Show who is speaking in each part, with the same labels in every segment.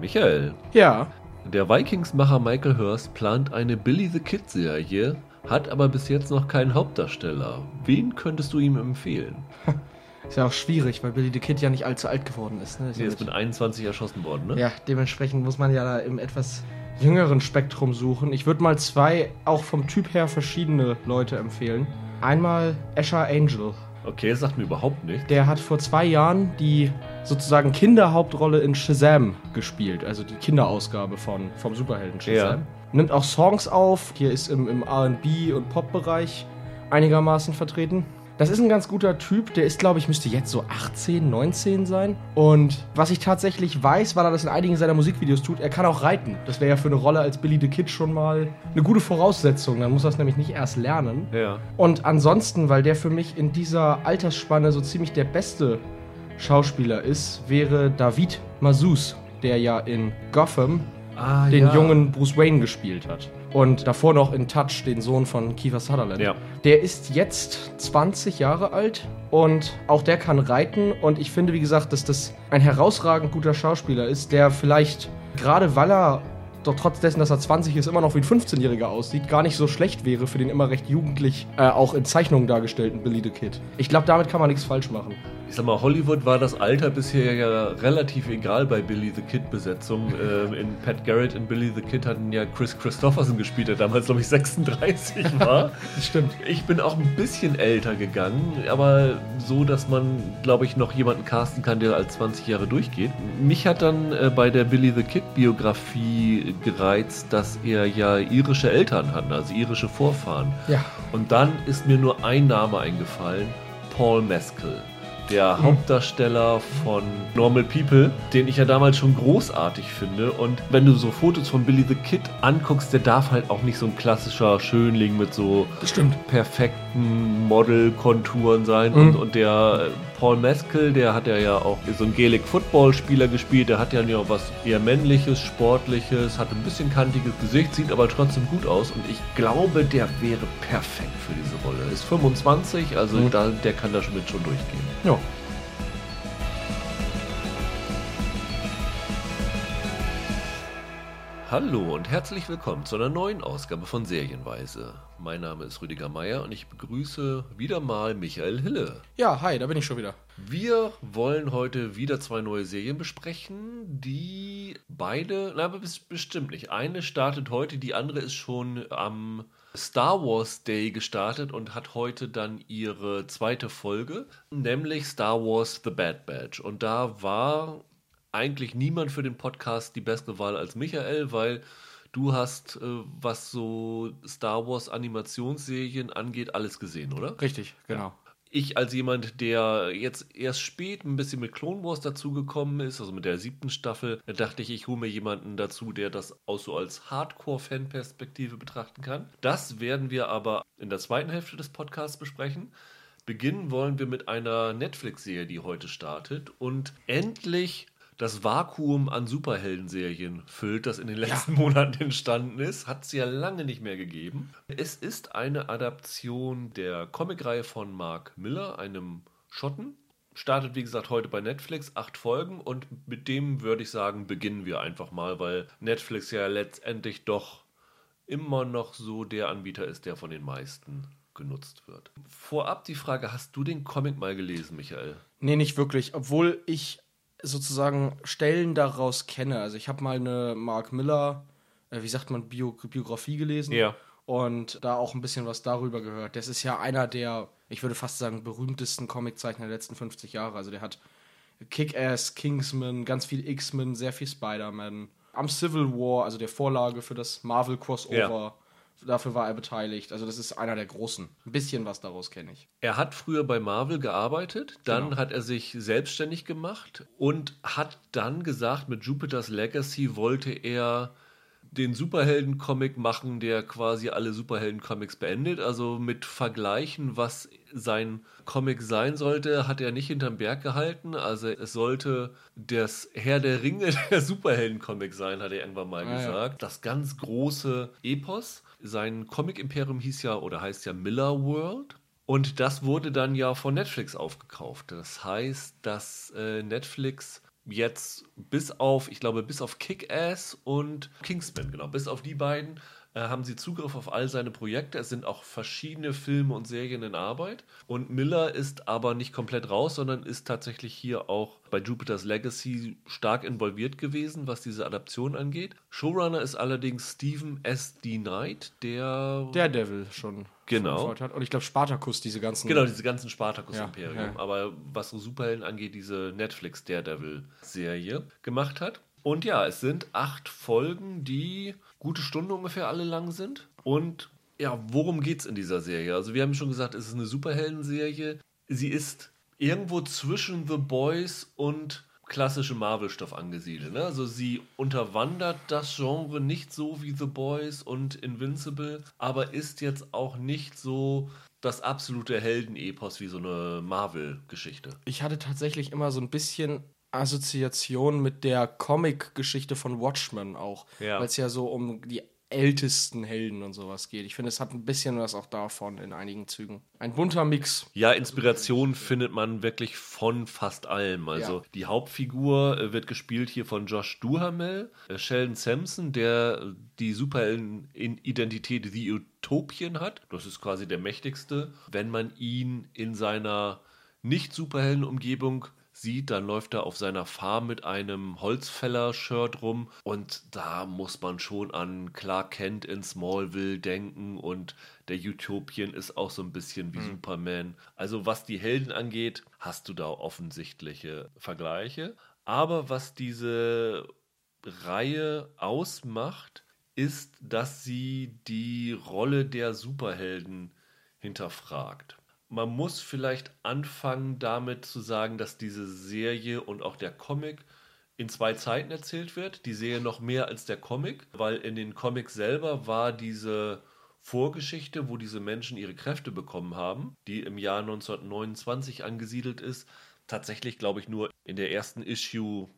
Speaker 1: Michael.
Speaker 2: Ja.
Speaker 1: Der Vikings-Macher Michael Hurst plant eine Billy the Kid-Serie, hat aber bis jetzt noch keinen Hauptdarsteller. Wen könntest du ihm empfehlen?
Speaker 2: Ist ja auch schwierig, weil Billy the Kid ja nicht allzu alt geworden ist. Ne?
Speaker 1: Ist nee, ist mit 21 erschossen worden, ne?
Speaker 2: Ja, dementsprechend muss man ja da im etwas jüngeren Spektrum suchen. Ich würde mal zwei auch vom Typ her verschiedene Leute empfehlen. Einmal Asher Angel.
Speaker 1: Okay, das sagt mir überhaupt nicht.
Speaker 2: Der hat vor zwei Jahren die sozusagen Kinderhauptrolle in Shazam gespielt, also die Kinderausgabe von, vom Superhelden Shazam. Ja. Nimmt auch Songs auf, hier ist im, im RB- und Pop-Bereich einigermaßen vertreten. Das ist ein ganz guter Typ, der ist, glaube ich, müsste jetzt so 18, 19 sein. Und was ich tatsächlich weiß, weil er das in einigen seiner Musikvideos tut, er kann auch reiten. Das wäre ja für eine Rolle als Billy the Kid schon mal eine gute Voraussetzung. Dann muss er es nämlich nicht erst lernen.
Speaker 1: Ja.
Speaker 2: Und ansonsten, weil der für mich in dieser Altersspanne so ziemlich der beste Schauspieler ist, wäre David Mazouz, der ja in Gotham ah, den ja. jungen Bruce Wayne gespielt hat. Und davor noch in Touch, den Sohn von Kiefer Sutherland.
Speaker 1: Ja.
Speaker 2: Der ist jetzt 20 Jahre alt und auch der kann reiten. Und ich finde, wie gesagt, dass das ein herausragend guter Schauspieler ist, der vielleicht, gerade weil er doch trotz dessen, dass er 20 ist, immer noch wie ein 15-Jähriger aussieht, gar nicht so schlecht wäre für den immer recht jugendlich, äh, auch in Zeichnungen dargestellten Billy the Kid. Ich glaube, damit kann man nichts falsch machen
Speaker 1: ich sag mal, Hollywood war das Alter bisher ja relativ egal bei Billy the Kid Besetzung. Ähm, in Pat Garrett in Billy the Kid hatten ja Chris Christopherson gespielt, der damals, glaube ich, 36 war.
Speaker 2: das stimmt.
Speaker 1: Ich bin auch ein bisschen älter gegangen, aber so, dass man, glaube ich, noch jemanden casten kann, der als 20 Jahre durchgeht. Mich hat dann äh, bei der Billy the Kid Biografie gereizt, dass er ja irische Eltern hat, also irische Vorfahren.
Speaker 2: Ja.
Speaker 1: Und dann ist mir nur ein Name eingefallen, Paul Mescal der Hauptdarsteller von Normal People, den ich ja damals schon großartig finde. Und wenn du so Fotos von Billy the Kid anguckst, der darf halt auch nicht so ein klassischer Schönling mit so perfekten Modelkonturen sein. Mhm. Und, und der Paul Meskel, der hat ja, ja auch so einen Gaelic Football Spieler gespielt, der hat ja auch was eher männliches, sportliches, hat ein bisschen kantiges Gesicht, sieht aber trotzdem gut aus und ich glaube, der wäre perfekt für diese Rolle. Ist 25, also mhm. da, der kann da schon mit schon durchgehen.
Speaker 2: Ja.
Speaker 1: Hallo und herzlich willkommen zu einer neuen Ausgabe von Serienweise. Mein Name ist Rüdiger Meier und ich begrüße wieder mal Michael Hille.
Speaker 2: Ja, hi, da bin ich schon wieder.
Speaker 1: Wir wollen heute wieder zwei neue Serien besprechen, die beide, na, bestimmt nicht. Eine startet heute, die andere ist schon am Star Wars Day gestartet und hat heute dann ihre zweite Folge, nämlich Star Wars The Bad Batch. Und da war eigentlich niemand für den Podcast die beste Wahl als Michael, weil du hast, äh, was so Star Wars Animationsserien angeht, alles gesehen, oder?
Speaker 2: Richtig, genau.
Speaker 1: Ich als jemand, der jetzt erst spät ein bisschen mit Clone Wars dazugekommen ist, also mit der siebten Staffel, dachte ich, ich hole mir jemanden dazu, der das auch so als Hardcore-Fan-Perspektive betrachten kann. Das werden wir aber in der zweiten Hälfte des Podcasts besprechen. Beginnen wollen wir mit einer Netflix-Serie, die heute startet und endlich das Vakuum an Superhelden-Serien füllt, das in den letzten ja. Monaten entstanden ist. Hat es ja lange nicht mehr gegeben. Es ist eine Adaption der Comicreihe von Mark Miller, einem Schotten. Startet, wie gesagt, heute bei Netflix, acht Folgen und mit dem würde ich sagen, beginnen wir einfach mal, weil Netflix ja letztendlich doch immer noch so der Anbieter ist, der von den meisten genutzt wird. Vorab die Frage, hast du den Comic mal gelesen, Michael?
Speaker 2: Nee, nicht wirklich, obwohl ich sozusagen Stellen daraus kenne. Also ich habe mal eine Mark Miller, äh, wie sagt man, Bio Biografie gelesen.
Speaker 1: Ja.
Speaker 2: Und da auch ein bisschen was darüber gehört. Das ist ja einer der, ich würde fast sagen, berühmtesten Comiczeichner der letzten 50 Jahre. Also der hat Kick-Ass, Kingsman, ganz viel X-Men, sehr viel Spider-Man. Am Civil War, also der Vorlage für das Marvel Crossover. Ja dafür war er beteiligt. Also das ist einer der großen. Ein bisschen was daraus kenne ich.
Speaker 1: Er hat früher bei Marvel gearbeitet, dann genau. hat er sich selbstständig gemacht und hat dann gesagt, mit Jupiter's Legacy wollte er den Superhelden-Comic machen, der quasi alle Superhelden-Comics beendet. Also mit Vergleichen, was sein Comic sein sollte, hat er nicht hinterm Berg gehalten. Also es sollte das Herr der Ringe der Superhelden-Comic sein, hat er irgendwann mal ah, gesagt. Ja. Das ganz große Epos. Sein Comic-Imperium hieß ja oder heißt ja Miller World. Und das wurde dann ja von Netflix aufgekauft. Das heißt, dass äh, Netflix jetzt bis auf, ich glaube, bis auf Kick-Ass und Kingsman, genau, bis auf die beiden haben sie Zugriff auf all seine Projekte. Es sind auch verschiedene Filme und Serien in Arbeit. Und Miller ist aber nicht komplett raus, sondern ist tatsächlich hier auch bei Jupiter's Legacy stark involviert gewesen, was diese Adaption angeht. Showrunner ist allerdings Stephen S. D. Knight, der.
Speaker 2: Daredevil schon.
Speaker 1: Genau.
Speaker 2: Hat. Und ich glaube, Spartacus, diese ganzen.
Speaker 1: Genau, diese ganzen Spartacus-Imperium.
Speaker 2: Ja, ja.
Speaker 1: Aber was so Superhelden angeht, diese Netflix-Daredevil-Serie gemacht hat. Und ja, es sind acht Folgen, die gute Stunde ungefähr alle lang sind. Und ja, worum geht's in dieser Serie? Also wir haben schon gesagt, es ist eine Superhelden-Serie. Sie ist irgendwo zwischen The Boys und klassische Marvel-Stoff angesiedelt. Ne? Also sie unterwandert das Genre nicht so wie The Boys und Invincible, aber ist jetzt auch nicht so das absolute Heldenepos wie so eine Marvel-Geschichte.
Speaker 2: Ich hatte tatsächlich immer so ein bisschen Assoziation mit der Comic-Geschichte von Watchmen auch.
Speaker 1: Ja.
Speaker 2: Weil es ja so um die ältesten Helden und sowas geht. Ich finde, es hat ein bisschen was auch davon in einigen Zügen. Ein bunter Mix.
Speaker 1: Ja, Inspiration findet man wirklich von fast allem. Also
Speaker 2: Ja.
Speaker 1: die Hauptfigur äh, wird gespielt hier von Josh Duhamel, äh, Sheldon Sampson, der äh, die Superhelden-Identität The Utopien hat. Das ist quasi der mächtigste. Wenn man ihn in seiner nicht-Superhelden-Umgebung sieht, dann läuft er auf seiner Farm mit einem Holzfäller-Shirt rum und da muss man schon an Clark Kent in Smallville denken und der Utopien ist auch so ein bisschen wie Superman. Also was die Helden angeht, hast du da offensichtliche Vergleiche. Aber was diese Reihe ausmacht, ist, dass sie die Rolle der Superhelden hinterfragt. Man muss vielleicht anfangen damit zu sagen, dass diese Serie und auch der Comic in zwei Zeiten erzählt wird. Die Serie noch mehr als der Comic, weil in den Comics selber war diese Vorgeschichte, wo diese Menschen ihre Kräfte bekommen haben, die im Jahr 1929 angesiedelt ist, tatsächlich, glaube ich, nur in der ersten Issue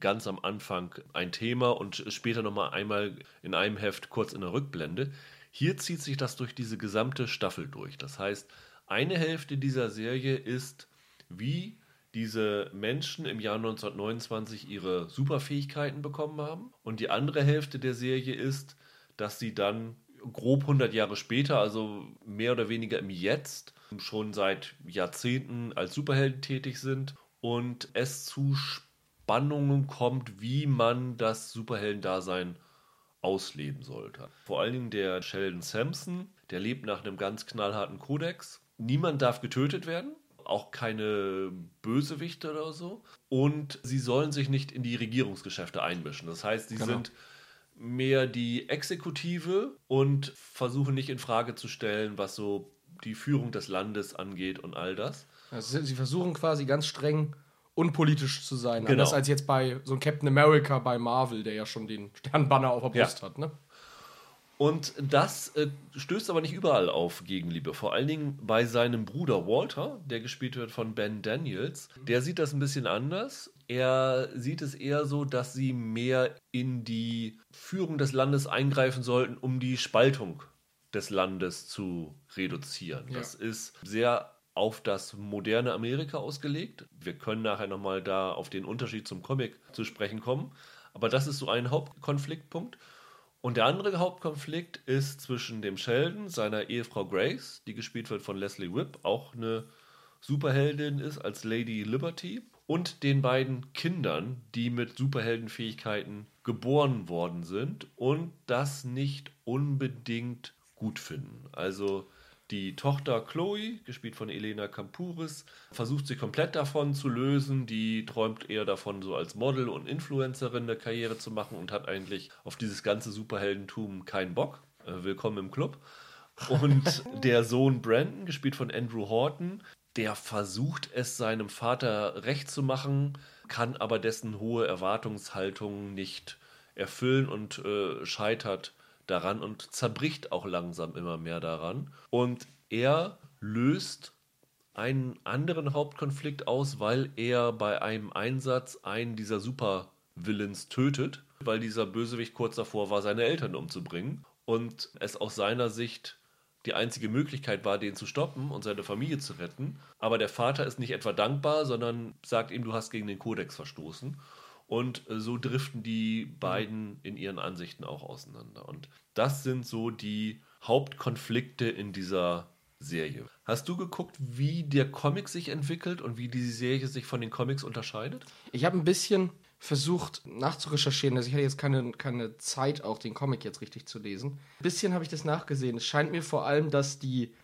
Speaker 1: ganz am Anfang ein Thema und später nochmal einmal in einem Heft kurz in der Rückblende. Hier zieht sich das durch diese gesamte Staffel durch. Das heißt, eine Hälfte dieser Serie ist, wie diese Menschen im Jahr 1929 ihre Superfähigkeiten bekommen haben. Und die andere Hälfte der Serie ist, dass sie dann grob 100 Jahre später, also mehr oder weniger im Jetzt, schon seit Jahrzehnten als Superhelden tätig sind und es zu Spannungen kommt, wie man das Superheldendasein ausleben sollte. Vor allen Dingen der Sheldon Sampson, der lebt nach einem ganz knallharten Kodex. Niemand darf getötet werden, auch keine Bösewichte oder so. Und sie sollen sich nicht in die Regierungsgeschäfte einmischen. Das heißt, sie
Speaker 2: Genau.
Speaker 1: sind mehr die Exekutive und versuchen nicht in Frage zu stellen, was so die Führung des Landes angeht und all das.
Speaker 2: Also sie versuchen quasi ganz streng unpolitisch zu sein.
Speaker 1: Genau.
Speaker 2: Anders als jetzt bei so einem Captain America bei Marvel, der ja schon den Sternbanner auf der
Speaker 1: Ja.
Speaker 2: Brust hat. Ne?
Speaker 1: Und das äh, stößt aber nicht überall auf Gegenliebe. Vor allen Dingen bei seinem Bruder Walter, der gespielt wird von Ben Daniels. Der sieht das ein bisschen anders. Er sieht es eher so, dass sie mehr in die Führung des Landes eingreifen sollten, um die Spaltung des Landes zu reduzieren.
Speaker 2: Ja.
Speaker 1: Das ist sehr auf das moderne Amerika ausgelegt. Wir können nachher nochmal da auf den Unterschied zum Comic zu sprechen kommen. Aber das ist so ein Hauptkonfliktpunkt. Und der andere Hauptkonflikt ist zwischen dem Sheldon, seiner Ehefrau Grace, die gespielt wird von Leslie Whip, auch eine Superheldin ist als Lady Liberty, und den beiden Kindern, die mit Superheldenfähigkeiten geboren worden sind und das nicht unbedingt gut finden. Also die Tochter Chloe, gespielt von Elena Campuris, versucht sich komplett davon zu lösen. Die träumt eher davon, so als Model und Influencerin eine Karriere zu machen und hat eigentlich auf dieses ganze Superheldentum keinen Bock. Äh, willkommen im Club. Und der Sohn Brandon, gespielt von Andrew Horton, der versucht es seinem Vater recht zu machen, kann aber dessen hohe Erwartungshaltung nicht erfüllen und äh, scheitert daran und zerbricht auch langsam immer mehr daran. Und er löst einen anderen Hauptkonflikt aus, weil er bei einem Einsatz einen dieser Supervillains tötet, weil dieser Bösewicht kurz davor war, seine Eltern umzubringen und es aus seiner Sicht die einzige Möglichkeit war, den zu stoppen und seine Familie zu retten. Aber der Vater ist nicht etwa dankbar, sondern sagt ihm, du hast gegen den Kodex verstoßen. Und äh, so driften die beiden in ihren Ansichten auch auseinander. Und das sind so die Hauptkonflikte in dieser Serie. Hast du geguckt, wie der Comic sich entwickelt und wie die Serie sich von den Comics unterscheidet?
Speaker 2: Ich habe ein bisschen versucht nachzurecherchieren. Also ich hatte jetzt keine, keine Zeit, auch den Comic jetzt richtig zu lesen. Ein bisschen habe ich das nachgesehen. Es scheint mir vor allem, dass die,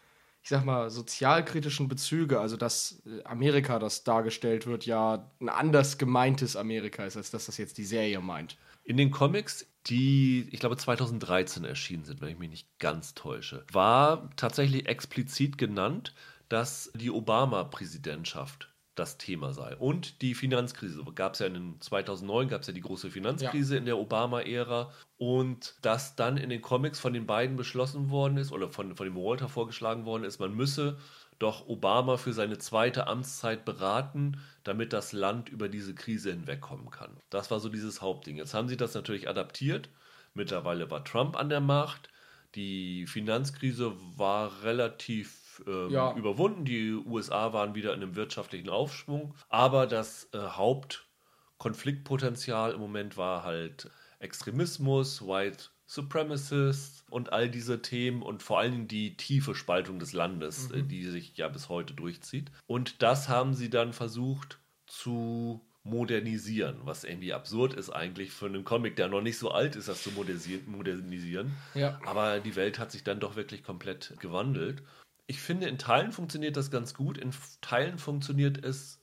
Speaker 2: ich sag mal, sozialkritischen Bezüge, also dass äh, Amerika, das dargestellt wird, ja ein anders gemeintes Amerika ist, als dass das jetzt die Serie meint.
Speaker 1: In den Comics, die, ich glaube, 2013 erschienen sind, wenn ich mich nicht ganz täusche, war tatsächlich explizit genannt, dass die Obama-Präsidentschaft das Thema sei. Und die Finanzkrise. Gab es ja in 2009 gab es ja die große Finanzkrise ja. in der Obama-Ära. Und dass dann in den Comics von den beiden beschlossen worden ist oder von, von dem Walter vorgeschlagen worden ist, man müsse doch Obama für seine zweite Amtszeit beraten, damit das Land über diese Krise hinwegkommen kann. Das war so dieses Hauptding. Jetzt haben sie das natürlich adaptiert. Mittlerweile war Trump an der Macht. Die Finanzkrise war relativ ähm, ja. überwunden. Die USA waren wieder in einem wirtschaftlichen Aufschwung. Aber das äh, Hauptkonfliktpotenzial im Moment war halt Extremismus, White Supremacists und all diese Themen und vor allem die tiefe Spaltung des Landes, äh, mhm. die sich ja bis heute durchzieht. Und das haben sie dann versucht zu modernisieren, was irgendwie absurd ist eigentlich für einen Comic, der noch nicht so alt ist, das zu modernisieren. Ja. Aber die Welt hat sich dann doch wirklich komplett gewandelt. Ich finde, in Teilen funktioniert das ganz gut, in Teilen funktioniert es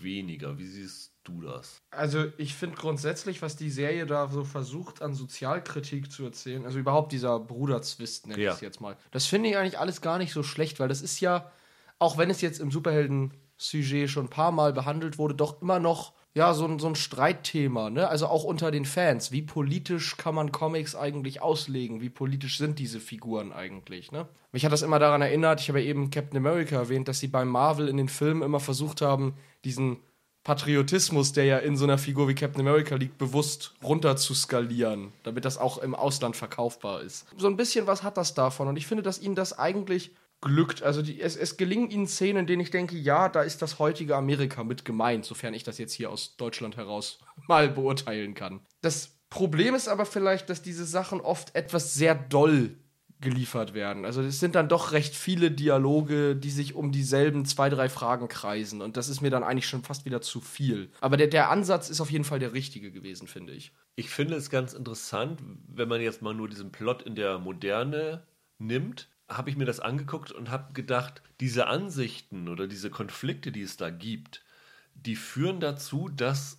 Speaker 1: weniger. Wie siehst du das?
Speaker 2: Also ich finde grundsätzlich, was die Serie da so versucht an Sozialkritik zu erzählen, also überhaupt dieser Bruderzwist, nenne ja. ich es jetzt mal, das finde ich eigentlich alles gar nicht so schlecht, weil das ist ja, auch wenn es jetzt im Superhelden-Sujet schon ein paar Mal behandelt wurde, doch immer noch ja, so ein, so ein Streitthema, ne? Also auch unter den Fans. Wie politisch kann man Comics eigentlich auslegen? Wie politisch sind diese Figuren eigentlich, ne? Mich hat das immer daran erinnert, ich habe ja eben Captain America erwähnt, dass sie bei Marvel in den Filmen immer versucht haben, diesen Patriotismus, der ja in so einer Figur wie Captain America liegt, bewusst runter zu skalieren, damit das auch im Ausland verkaufbar ist. So ein bisschen was hat das davon und ich finde, dass ihnen das eigentlich glückt. Also die, es, es gelingen ihnen Szenen, in denen ich denke, ja, da ist das heutige Amerika mit gemeint, sofern ich das jetzt hier aus Deutschland heraus mal beurteilen kann. Das Problem ist aber vielleicht, dass diese Sachen oft etwas sehr doll geliefert werden. Also es sind dann doch recht viele Dialoge, die sich um dieselben zwei, drei Fragen kreisen. Und das ist mir dann eigentlich schon fast wieder zu viel. Aber der, der Ansatz ist auf jeden Fall der richtige gewesen, finde ich.
Speaker 1: Ich finde es ganz interessant, wenn man jetzt mal nur diesen Plot in der Moderne nimmt, habe ich mir das angeguckt und habe gedacht, diese Ansichten oder diese Konflikte, die es da gibt, die führen dazu, dass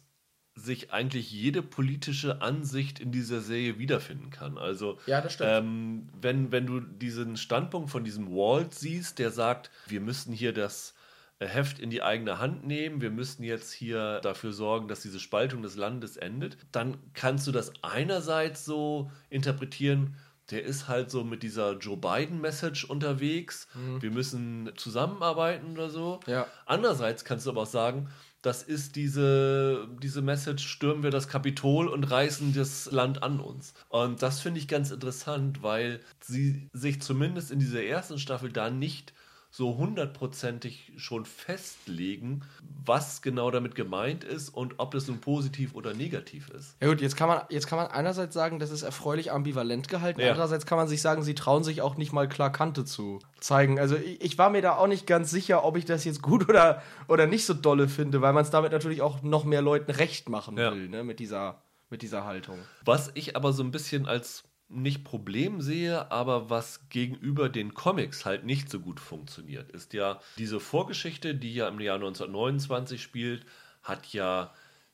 Speaker 1: sich eigentlich jede politische Ansicht in dieser Serie wiederfinden kann. Also,
Speaker 2: ja.
Speaker 1: Ähm, wenn, wenn du diesen Standpunkt von diesem Walt siehst, der sagt, wir müssen hier das äh, Heft in die eigene Hand nehmen, wir müssen jetzt hier dafür sorgen, dass diese Spaltung des Landes endet, dann kannst du das einerseits so interpretieren, der ist halt so mit dieser Joe Biden-Message unterwegs. Mhm. Wir müssen zusammenarbeiten oder so.
Speaker 2: Ja.
Speaker 1: Andererseits kannst du aber auch sagen, das ist diese, diese Message, stürmen wir das Kapitol und reißen das Land an uns. Und das finde ich ganz interessant, weil sie sich zumindest in dieser ersten Staffel da nicht so hundertprozentig schon festlegen, was genau damit gemeint ist und ob das nun positiv oder negativ ist.
Speaker 2: Ja gut, jetzt kann man, jetzt kann man einerseits sagen, das ist erfreulich ambivalent gehalten, ja. andererseits kann man sich sagen, sie trauen sich auch nicht mal klar Kante zu zeigen. Also ich, ich war mir da auch nicht ganz sicher, ob ich das jetzt gut oder, oder nicht so dolle finde, weil man es damit natürlich auch noch mehr Leuten recht machen ja. will, ne, mit dieser, mit dieser Haltung.
Speaker 1: Was ich aber so ein bisschen als nicht Problem sehe, aber was gegenüber den Comics halt nicht so gut funktioniert, ist ja diese Vorgeschichte, die ja im Jahr 1929 spielt, hat ja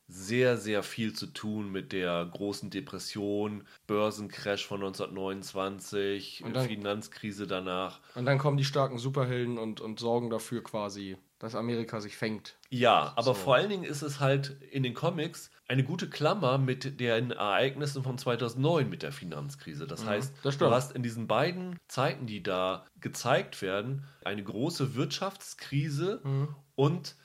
Speaker 1: sehr, sehr viel zu tun mit der großen Depression, Börsencrash von 1929, dann, Finanzkrise danach.
Speaker 2: Und dann kommen die starken Superhelden und, und sorgen dafür quasi, dass Amerika sich fängt.
Speaker 1: Ja, aber so. vor allen Dingen ist es halt in den Comics eine gute Klammer mit den Ereignissen von 2009 mit der Finanzkrise. Das mhm, heißt, das du hast in diesen beiden Zeiten, die da gezeigt werden, eine große Wirtschaftskrise mhm. und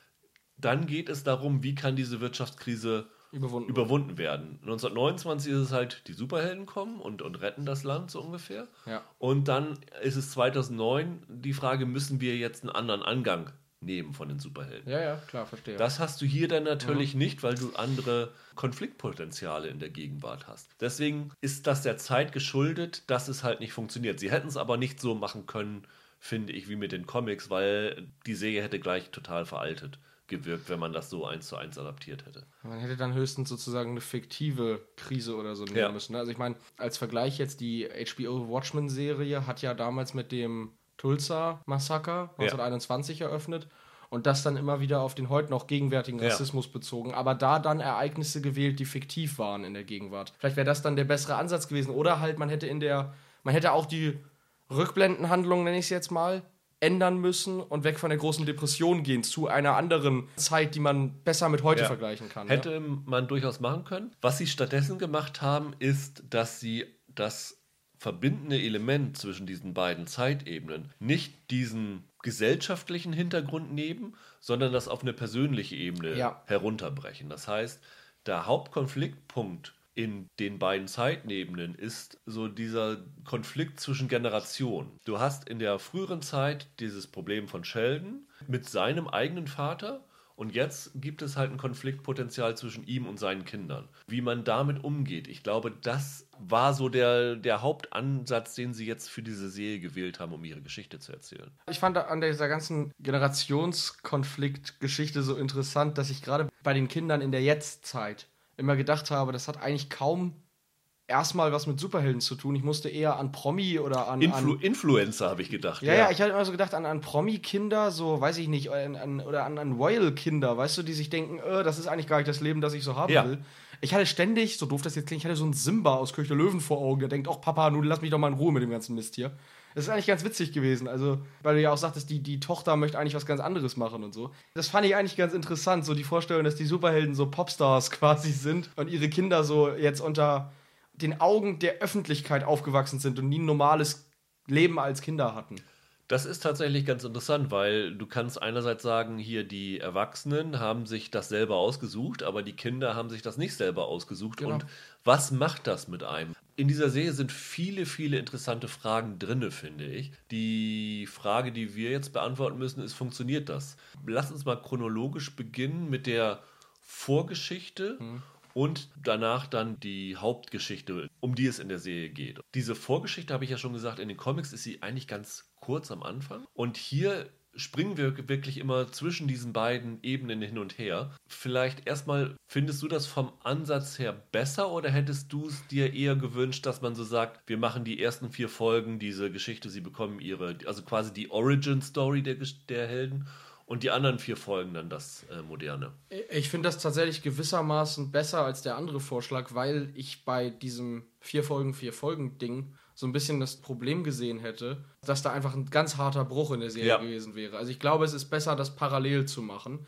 Speaker 1: dann geht es darum, wie kann diese Wirtschaftskrise
Speaker 2: Überwunden.
Speaker 1: überwunden werden. 1929 ist es halt, die Superhelden kommen und, und retten das Land so ungefähr.
Speaker 2: Ja.
Speaker 1: Und dann ist es 2009 die Frage, müssen wir jetzt einen anderen Angang nehmen von den Superhelden?
Speaker 2: Ja, ja, klar, verstehe.
Speaker 1: Das hast du hier dann natürlich nicht, weil du andere Konfliktpotenziale in der Gegenwart hast. Deswegen ist das der Zeit geschuldet, dass es halt nicht funktioniert. Sie hätten es aber nicht so machen können, finde ich, wie mit den Comics, weil die Serie hätte gleich total veraltet gewirkt, wenn man das so eins zu eins adaptiert hätte.
Speaker 2: Man hätte dann höchstens sozusagen eine fiktive Krise oder so nehmen
Speaker 1: Ja.
Speaker 2: müssen. ne? Also ich meine, als Vergleich jetzt die HBO Watchmen-Serie hat ja damals mit dem Tulsa-Massaker 1921 eröffnet und das dann immer wieder auf den heute noch gegenwärtigen
Speaker 1: Ja.
Speaker 2: Rassismus bezogen, aber da dann Ereignisse gewählt, die fiktiv waren in der Gegenwart. Vielleicht wäre das dann der bessere Ansatz gewesen oder halt man hätte in der, man hätte auch die Rückblendenhandlung, nenne ich es jetzt mal, ändern müssen und weg von der großen Depression gehen zu einer anderen Zeit, die man besser mit heute
Speaker 1: Ja.
Speaker 2: vergleichen kann.
Speaker 1: Hätte man durchaus machen können. Was sie stattdessen gemacht haben, ist, dass sie das verbindende Element zwischen diesen beiden Zeitebenen nicht diesen gesellschaftlichen Hintergrund nehmen, sondern das auf eine persönliche Ebene
Speaker 2: Ja.
Speaker 1: herunterbrechen. Das heißt, der Hauptkonfliktpunkt in den beiden Zeitebenen ist so dieser Konflikt zwischen Generationen. Du hast in der früheren Zeit dieses Problem von Sheldon mit seinem eigenen Vater und jetzt gibt es halt ein Konfliktpotenzial zwischen ihm und seinen Kindern. Wie man damit umgeht, ich glaube, das war so der, der Hauptansatz, den sie jetzt für diese Serie gewählt haben, um ihre Geschichte zu erzählen.
Speaker 2: Ich fand an dieser ganzen Generationskonfliktgeschichte so interessant, dass ich gerade bei den Kindern in der Jetztzeit immer gedacht habe, das hat eigentlich kaum erstmal was mit Superhelden zu tun. Ich musste eher an Promi oder an.
Speaker 1: Influ
Speaker 2: an
Speaker 1: Influencer habe ich gedacht.
Speaker 2: ja, ja, ich hatte immer so gedacht an, an Promi-Kinder, so, weiß ich nicht, an, an, oder an, an Royal-Kinder, weißt du, die sich denken, äh, das ist eigentlich gar nicht das Leben, das ich so haben
Speaker 1: Ja.
Speaker 2: will. Ich hatte ständig, so doof das jetzt klingt, ich hatte so einen Simba aus König der Löwen vor Augen, der denkt, ach Papa, nun lass mich doch mal in Ruhe mit dem ganzen Mist hier. Das ist eigentlich ganz witzig gewesen, also, weil du ja auch sagtest, die, die Tochter möchte eigentlich was ganz anderes machen und so. Das fand ich eigentlich ganz interessant, so die Vorstellung, dass die Superhelden so Popstars quasi sind und ihre Kinder so jetzt unter den Augen der Öffentlichkeit aufgewachsen sind und nie ein normales Leben als Kinder hatten.
Speaker 1: Das ist tatsächlich ganz interessant, weil du kannst einerseits sagen, hier die Erwachsenen haben sich das selber ausgesucht, aber die Kinder haben sich das nicht selber ausgesucht.
Speaker 2: Genau.
Speaker 1: Und was macht das mit einem? In dieser Serie sind viele, viele interessante Fragen drinne, finde ich. Die Frage, die wir jetzt beantworten müssen, ist, funktioniert das? Lass uns mal chronologisch beginnen mit der Vorgeschichte und danach dann die Hauptgeschichte, um die es in der Serie geht. Diese Vorgeschichte habe ich ja schon gesagt, in den Comics ist sie eigentlich ganz kurz am Anfang. Und hier springen wir wirklich immer zwischen diesen beiden Ebenen hin und her. Vielleicht erstmal, findest du das vom Ansatz her besser oder hättest du es dir eher gewünscht, dass man so sagt, wir machen die ersten vier Folgen, diese Geschichte, sie bekommen ihre, also quasi die Origin-Story der, Gesch- der Helden und die anderen vier Folgen dann das äh, Moderne.
Speaker 2: Ich finde das tatsächlich gewissermaßen besser als der andere Vorschlag, weil ich bei diesem vier Folgen, vier Folgen Ding so ein bisschen das Problem gesehen hätte, dass da einfach ein ganz harter Bruch in der Serie
Speaker 1: Ja.
Speaker 2: gewesen wäre. Also ich glaube, es ist besser, das parallel zu machen.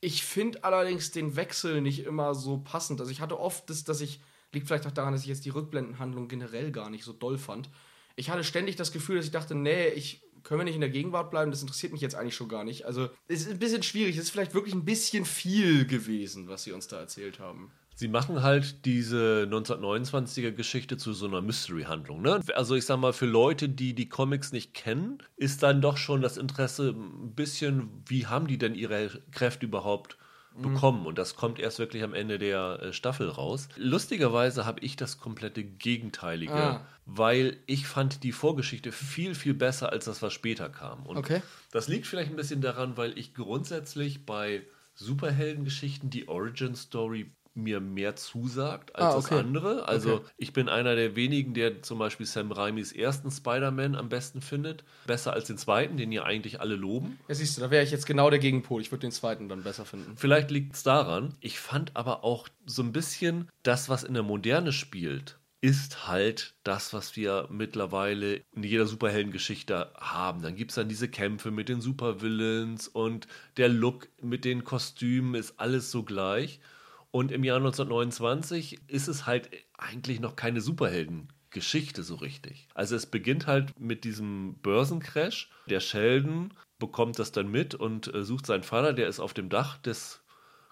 Speaker 2: Ich finde allerdings den Wechsel nicht immer so passend. Also ich hatte oft das, dass ich, liegt vielleicht auch daran, dass ich jetzt die Rückblendenhandlung generell gar nicht so doll fand. Ich hatte ständig das Gefühl, dass ich dachte, nee, ich können wir nicht in der Gegenwart bleiben, das interessiert mich jetzt eigentlich schon gar nicht. Also es ist ein bisschen schwierig, es ist vielleicht wirklich ein bisschen viel gewesen, was sie uns da erzählt haben.
Speaker 1: Sie machen halt diese 1929er Geschichte zu so einer Mystery-Handlung. Ne? Also ich sag mal, für Leute, die die Comics nicht kennen, ist dann doch schon das Interesse ein bisschen, wie haben die denn ihre Kräfte überhaupt bekommen? Und das kommt erst wirklich am Ende der äh, Staffel raus. Lustigerweise habe ich das komplette Gegenteilige,
Speaker 2: Ah.
Speaker 1: weil ich fand die Vorgeschichte viel, viel besser als das, was später kam. Und
Speaker 2: Okay.
Speaker 1: das liegt vielleicht ein bisschen daran, weil ich grundsätzlich bei Superheldengeschichten die Origin-Story mir mehr zusagt als
Speaker 2: Ah,
Speaker 1: das
Speaker 2: okay.
Speaker 1: andere. Also
Speaker 2: Okay.
Speaker 1: ich bin einer der wenigen, der zum Beispiel Sam Raimis ersten Spider-Man am besten findet. Besser als den zweiten, den ja eigentlich alle loben.
Speaker 2: Ja, siehst du, da wäre ich jetzt genau der Gegenpol. Ich würde den zweiten dann besser finden.
Speaker 1: Vielleicht liegt es daran. Ich fand aber auch so ein bisschen das, was in der Moderne spielt, ist halt das, was wir mittlerweile in jeder Superheldengeschichte haben. Dann gibt es dann diese Kämpfe mit den Supervillains und der Look mit den Kostümen ist alles so gleich. Und im Jahr 1929 ist es halt eigentlich noch keine Superheldengeschichte so richtig. Also es beginnt halt mit diesem Börsencrash. Der Sheldon bekommt das dann mit und äh, sucht seinen Vater, der ist auf dem Dach des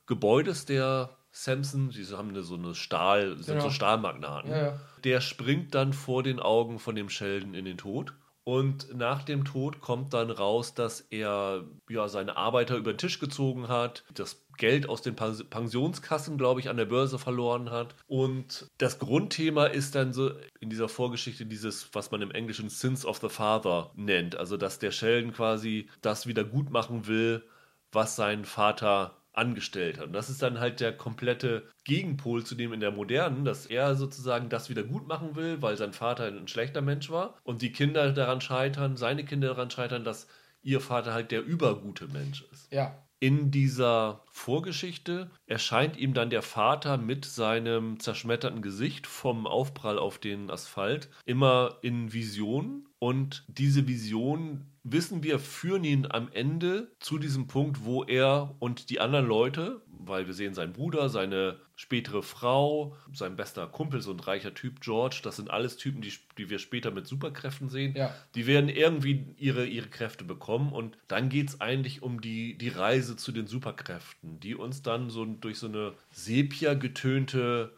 Speaker 1: Gebäudes der Samson, sie haben eine, so eine Stahl, sind
Speaker 2: Genau.
Speaker 1: so Stahlmagnaten.
Speaker 2: Ja, ja.
Speaker 1: Der springt dann vor den Augen von dem Sheldon in den Tod. Und nach dem Tod kommt dann raus, dass er ja seine Arbeiter über den Tisch gezogen hat, das Geld aus den Pens- Pensionskassen, glaube ich, an der Börse verloren hat. Und das Grundthema ist dann so in dieser Vorgeschichte dieses, was man im Englischen Sins of the Father nennt. Also, dass der Sheldon quasi das wieder gut machen will, was sein Vater angestellt hat. Und das ist dann halt der komplette Gegenpol zu dem in der modernen, dass er sozusagen das wieder gut machen will, weil sein Vater ein schlechter Mensch war und die Kinder daran scheitern, seine Kinder daran scheitern, dass ihr Vater halt der übergute Mensch ist.
Speaker 2: Ja.
Speaker 1: In dieser Vorgeschichte erscheint ihm dann der Vater mit seinem zerschmetterten Gesicht vom Aufprall auf den Asphalt immer in Visionen. Und diese Visionen, wissen wir, führen ihn am Ende zu diesem Punkt, wo er und die anderen Leute, weil wir sehen seinen Bruder, seine spätere Frau, sein bester Kumpel, so ein reicher Typ, George, das sind alles Typen, die, die wir später mit Superkräften sehen.
Speaker 2: Ja.
Speaker 1: Die werden irgendwie ihre, ihre Kräfte bekommen und dann geht es eigentlich um die, die Reise zu den Superkräften, die uns dann so durch so eine sepia getönte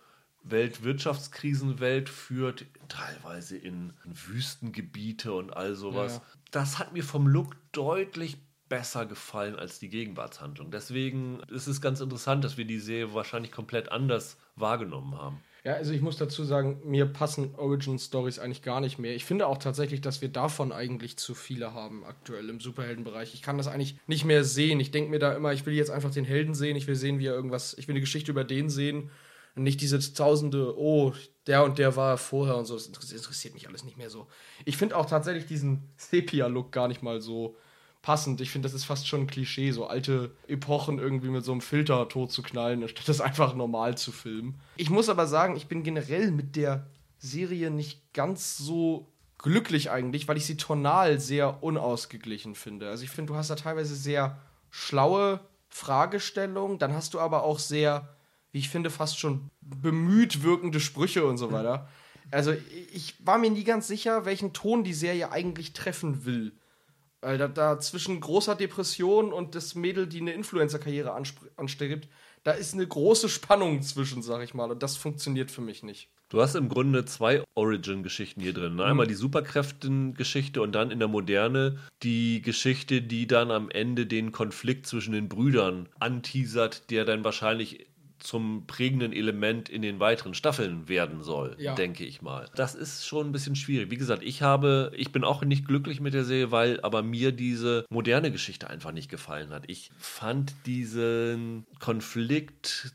Speaker 1: Weltwirtschaftskrisenwelt führt, teilweise in Wüstengebiete und all sowas.
Speaker 2: Ja.
Speaker 1: Das hat mir vom Look deutlich besser gefallen als die Gegenwartshandlung. Deswegen ist es ganz interessant, dass wir die Serie wahrscheinlich komplett anders wahrgenommen haben.
Speaker 2: Ja, also ich muss dazu sagen, mir passen Origin Stories eigentlich gar nicht mehr. Ich finde auch tatsächlich, dass wir davon eigentlich zu viele haben aktuell im Superheldenbereich. Ich kann das eigentlich nicht mehr sehen. Ich denke mir da immer, ich will jetzt einfach den Helden sehen, ich will sehen, wie er irgendwas, ich will eine Geschichte über den sehen und nicht diese tausende, oh, der und der war vorher und so. Das interessiert, interessiert mich alles nicht mehr so. Ich finde auch tatsächlich diesen Sepia-Look gar nicht mal so passend. Ich finde, das ist fast schon ein Klischee, so alte Epochen irgendwie mit so einem Filter tot zu knallen, anstatt das einfach normal zu filmen. Ich muss aber sagen, ich bin generell mit der Serie nicht ganz so glücklich eigentlich, weil ich sie tonal sehr unausgeglichen finde. Also ich finde, du hast da teilweise sehr schlaue Fragestellungen, dann hast du aber auch sehr, wie ich finde, fast schon bemüht wirkende Sprüche und so weiter. Also ich war mir nie ganz sicher, welchen Ton die Serie eigentlich treffen will. Weil da, da zwischen großer Depression und das Mädel, die eine Influencer-Karriere anstrebt, da ist eine große Spannung zwischen, sag ich mal. Und das funktioniert für mich nicht.
Speaker 1: Du hast im Grunde zwei Origin-Geschichten hier drin. Ne? Einmal die Superkräften-Geschichte und dann in der Moderne die Geschichte, die dann am Ende den Konflikt zwischen den Brüdern anteasert, der dann wahrscheinlich zum prägenden Element in den weiteren Staffeln werden soll,
Speaker 2: Ja.
Speaker 1: denke ich mal. Das ist schon ein bisschen schwierig. Wie gesagt, ich habe, ich bin auch nicht glücklich mit der Serie, weil aber mir diese moderne Geschichte einfach nicht gefallen hat. Ich fand diesen Konflikt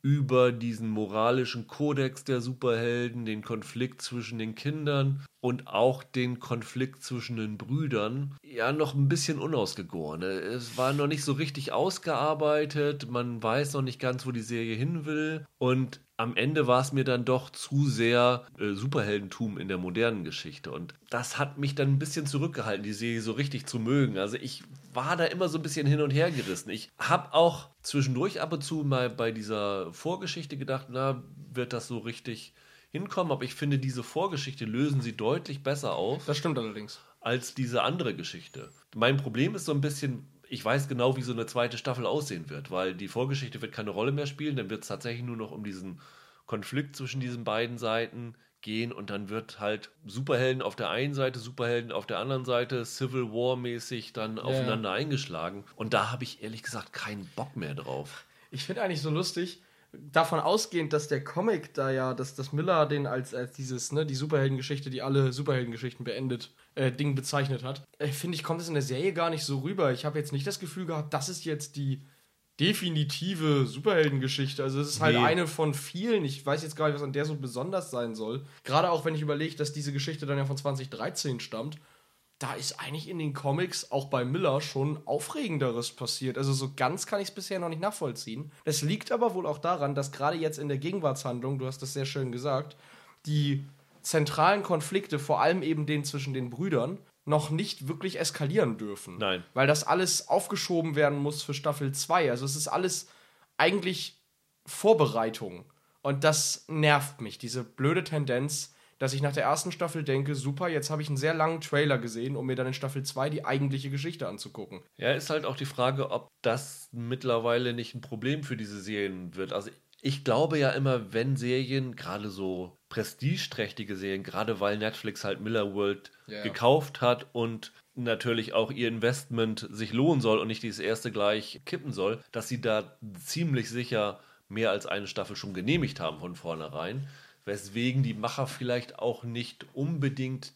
Speaker 1: über diesen moralischen Kodex der Superhelden, den Konflikt zwischen den Kindern und auch den Konflikt zwischen den Brüdern, ja, noch ein bisschen unausgegoren. Es war noch nicht so richtig ausgearbeitet, man weiß noch nicht ganz, wo die Serie hin will und am Ende war es mir dann doch zu sehr äh, Superheldentum in der modernen Geschichte. Und das hat mich dann ein bisschen zurückgehalten, die Serie so richtig zu mögen. Also ich war da immer so ein bisschen hin und her gerissen. Ich habe auch zwischendurch ab und zu mal bei dieser Vorgeschichte gedacht, na, wird das so richtig hinkommen? Aber ich finde, diese Vorgeschichte lösen sie deutlich besser auf
Speaker 2: Das stimmt allerdings.
Speaker 1: als diese andere Geschichte. Mein Problem ist so ein bisschen, ich weiß genau, wie so eine zweite Staffel aussehen wird, weil die Vorgeschichte wird keine Rolle mehr spielen, dann wird es tatsächlich nur noch um diesen Konflikt zwischen diesen beiden Seiten gehen und dann wird halt Superhelden auf der einen Seite, Superhelden auf der anderen Seite, Civil War mäßig dann aufeinander eingeschlagen und da habe ich ehrlich gesagt keinen Bock mehr drauf.
Speaker 2: Ich finde eigentlich so lustig, davon ausgehend, dass der Comic da ja, dass, dass Miller den als, als dieses, ne, die Superheldengeschichte, die alle Superheldengeschichten beendet, äh, Ding bezeichnet hat, äh, finde ich, kommt es in der Serie gar nicht so rüber. Ich habe jetzt nicht das Gefühl gehabt, das ist jetzt die definitive Superheldengeschichte. Also es ist halt
Speaker 1: Nee.
Speaker 2: eine von vielen. Ich weiß jetzt gar nicht, was an der so besonders sein soll. Gerade auch wenn ich überlege, dass diese Geschichte dann ja von 2013 stammt da ist eigentlich in den Comics, auch bei Miller, schon Aufregenderes passiert. Also so ganz kann ich es bisher noch nicht nachvollziehen. Es liegt aber wohl auch daran, dass gerade jetzt in der Gegenwartshandlung, du hast das sehr schön gesagt, die zentralen Konflikte, vor allem eben den zwischen den Brüdern, noch nicht wirklich eskalieren dürfen.
Speaker 1: Nein.
Speaker 2: Weil das alles aufgeschoben werden muss für Staffel 2. Also es ist alles eigentlich Vorbereitung. Und das nervt mich, diese blöde Tendenz, dass ich nach der ersten Staffel denke, super, jetzt habe ich einen sehr langen Trailer gesehen, um mir dann in Staffel 2 die eigentliche Geschichte anzugucken.
Speaker 1: Ja, ist halt auch die Frage, ob das mittlerweile nicht ein Problem für diese Serien wird. Also Ich glaube ja immer, wenn Serien, gerade so prestigeträchtige Serien, gerade weil Netflix halt Miller World
Speaker 2: Ja.
Speaker 1: gekauft hat und natürlich auch ihr Investment sich lohnen soll und nicht dieses erste gleich kippen soll, dass sie da ziemlich sicher mehr als eine Staffel schon genehmigt haben von vornherein, weswegen die Macher vielleicht auch nicht unbedingt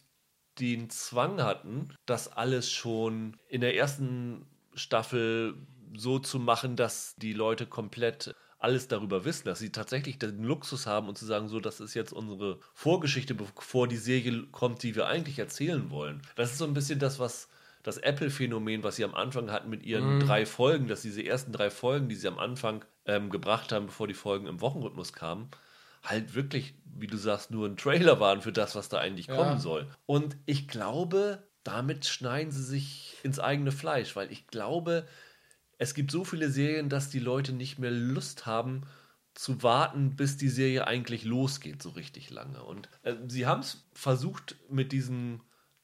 Speaker 1: den Zwang hatten, das alles schon in der ersten Staffel so zu machen, dass die Leute komplett alles darüber wissen, dass sie tatsächlich den Luxus haben und zu sagen, so, das ist jetzt unsere Vorgeschichte, bevor die Serie kommt, die wir eigentlich erzählen wollen. Das ist so ein bisschen das, was das Apple-Phänomen, was sie am Anfang hatten mit ihren drei Folgen, dass diese ersten drei Folgen, die sie am Anfang ähm, gebracht haben, bevor die Folgen im Wochenrhythmus kamen, halt wirklich, wie du sagst, nur ein Trailer waren für das, was da eigentlich
Speaker 2: Ja.
Speaker 1: kommen soll. Und ich glaube, damit schneiden sie sich ins eigene Fleisch, weil ich glaube, es gibt so viele Serien, dass die Leute nicht mehr Lust haben zu warten, bis die Serie eigentlich losgeht, so richtig lange. Und äh, sie haben es versucht, mit diesen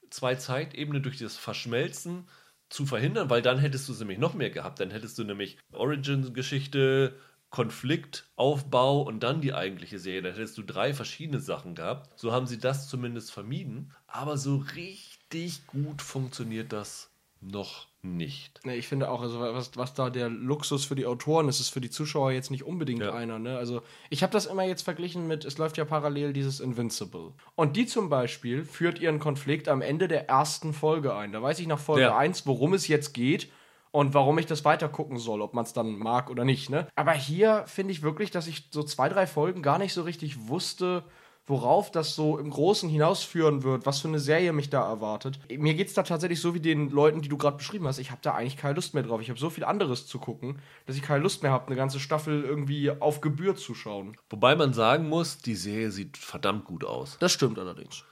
Speaker 1: zwei Zeitebenen durch das Verschmelzen zu verhindern, weil dann hättest du es nämlich noch mehr gehabt. Dann hättest du nämlich Origin-Geschichte, Konflikt, Aufbau und dann die eigentliche Serie. Dann hättest du drei verschiedene Sachen gehabt. So haben sie das zumindest vermieden. Aber so richtig gut funktioniert das noch nicht.
Speaker 2: Nee, ich finde auch, also was, was da der Luxus für die Autoren ist, ist für die Zuschauer jetzt nicht unbedingt
Speaker 1: Ja.
Speaker 2: einer. Ne? Also ich habe das immer jetzt verglichen mit, es läuft ja parallel dieses Invincible. Und die zum Beispiel führt ihren Konflikt am Ende der ersten Folge ein. Da weiß ich nach Folge
Speaker 1: Ja.
Speaker 2: 1, worum es jetzt geht und warum ich das weiter gucken soll, ob man es dann mag oder nicht. Ne? Aber hier finde ich wirklich, dass ich so zwei, drei Folgen gar nicht so richtig wusste, worauf das so im Großen hinausführen wird, was für eine Serie mich da erwartet. Mir geht es da tatsächlich so wie den Leuten, die du gerade beschrieben hast. Ich habe da eigentlich keine Lust mehr drauf. Ich habe so viel anderes zu gucken, dass ich keine Lust mehr habe, eine ganze Staffel irgendwie auf Gebühr zu schauen.
Speaker 1: Wobei man sagen muss, die Serie sieht verdammt gut aus.
Speaker 2: Das stimmt allerdings.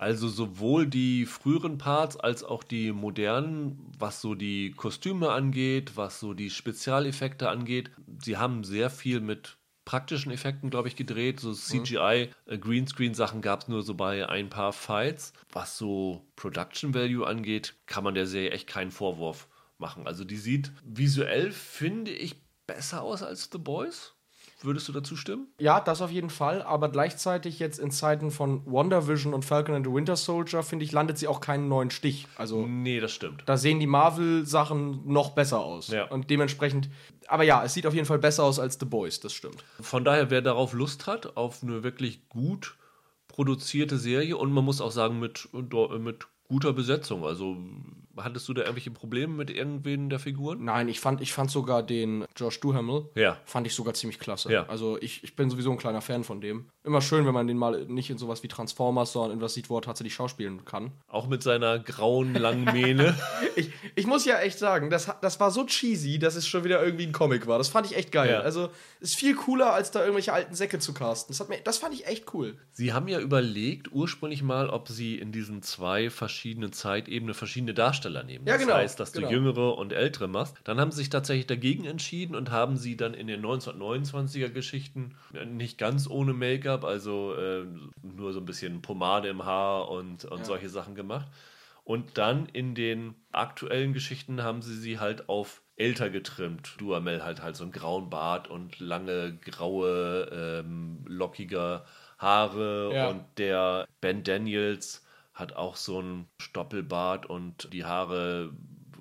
Speaker 1: Also sowohl die früheren Parts als auch die modernen, was so die Kostüme angeht, was so die Spezialeffekte angeht. Sie haben sehr viel mit praktischen Effekten, glaube ich, gedreht. So CGI, äh, Greenscreen-Sachen gab es nur so bei ein paar Fights. Was so Production Value angeht, kann man der Serie echt keinen Vorwurf machen. Also die sieht visuell, finde ich, besser aus als The Boys. Würdest du dazu stimmen?
Speaker 2: Ja, das auf jeden Fall, aber gleichzeitig jetzt in Zeiten von WandaVision und Falcon and the Winter Soldier, finde ich, landet sie auch keinen neuen Stich. Also
Speaker 1: Nee, das stimmt.
Speaker 2: da sehen die Marvel-Sachen noch besser aus.
Speaker 1: Ja.
Speaker 2: Und dementsprechend, aber ja, es sieht auf jeden Fall besser aus als The Boys, das stimmt.
Speaker 1: Von daher, wer darauf Lust hat, auf eine wirklich gut produzierte Serie und man muss auch sagen, mit, mit guter Besetzung. Also hattest du da irgendwelche Probleme mit irgendwen der Figuren?
Speaker 2: Nein, ich fand, ich fand sogar den Josh Duhamel,
Speaker 1: Ja.
Speaker 2: fand ich sogar ziemlich klasse.
Speaker 1: Ja.
Speaker 2: Also ich, ich bin sowieso ein kleiner Fan von dem. Immer schön, wenn man den mal nicht in sowas wie Transformers, sondern in was sieht, wo er tatsächlich schauspielen kann.
Speaker 1: Auch mit seiner grauen, langen Mähne.
Speaker 2: Ich, ich muss ja echt sagen, das, das war so cheesy, dass es schon wieder irgendwie ein Comic war. Das fand ich echt geil.
Speaker 1: Ja.
Speaker 2: Also ist viel cooler, als da irgendwelche alten Säcke zu casten. Das, hat mir, das fand ich echt cool.
Speaker 1: Sie haben ja überlegt, ursprünglich mal, ob sie in diesen zwei verschiedenen Zeitebenen verschiedene Darsteller nehmen.
Speaker 2: Ja, genau,
Speaker 1: Das heißt, dass
Speaker 2: genau.
Speaker 1: du jüngere und ältere machst. Dann haben sie sich tatsächlich dagegen entschieden und haben sie dann in den 1929er Geschichten äh, nicht ganz ohne Make-up, also äh, nur so ein bisschen Pomade im Haar und, und
Speaker 2: Ja.
Speaker 1: solche Sachen gemacht. Und dann in den aktuellen Geschichten haben sie sie halt auf älter getrimmt. Duhamel halt halt so einen grauen Bart und lange graue, ähm, lockige Haare
Speaker 2: Ja.
Speaker 1: und der Ben Daniels hat auch so einen Stoppelbart und die Haare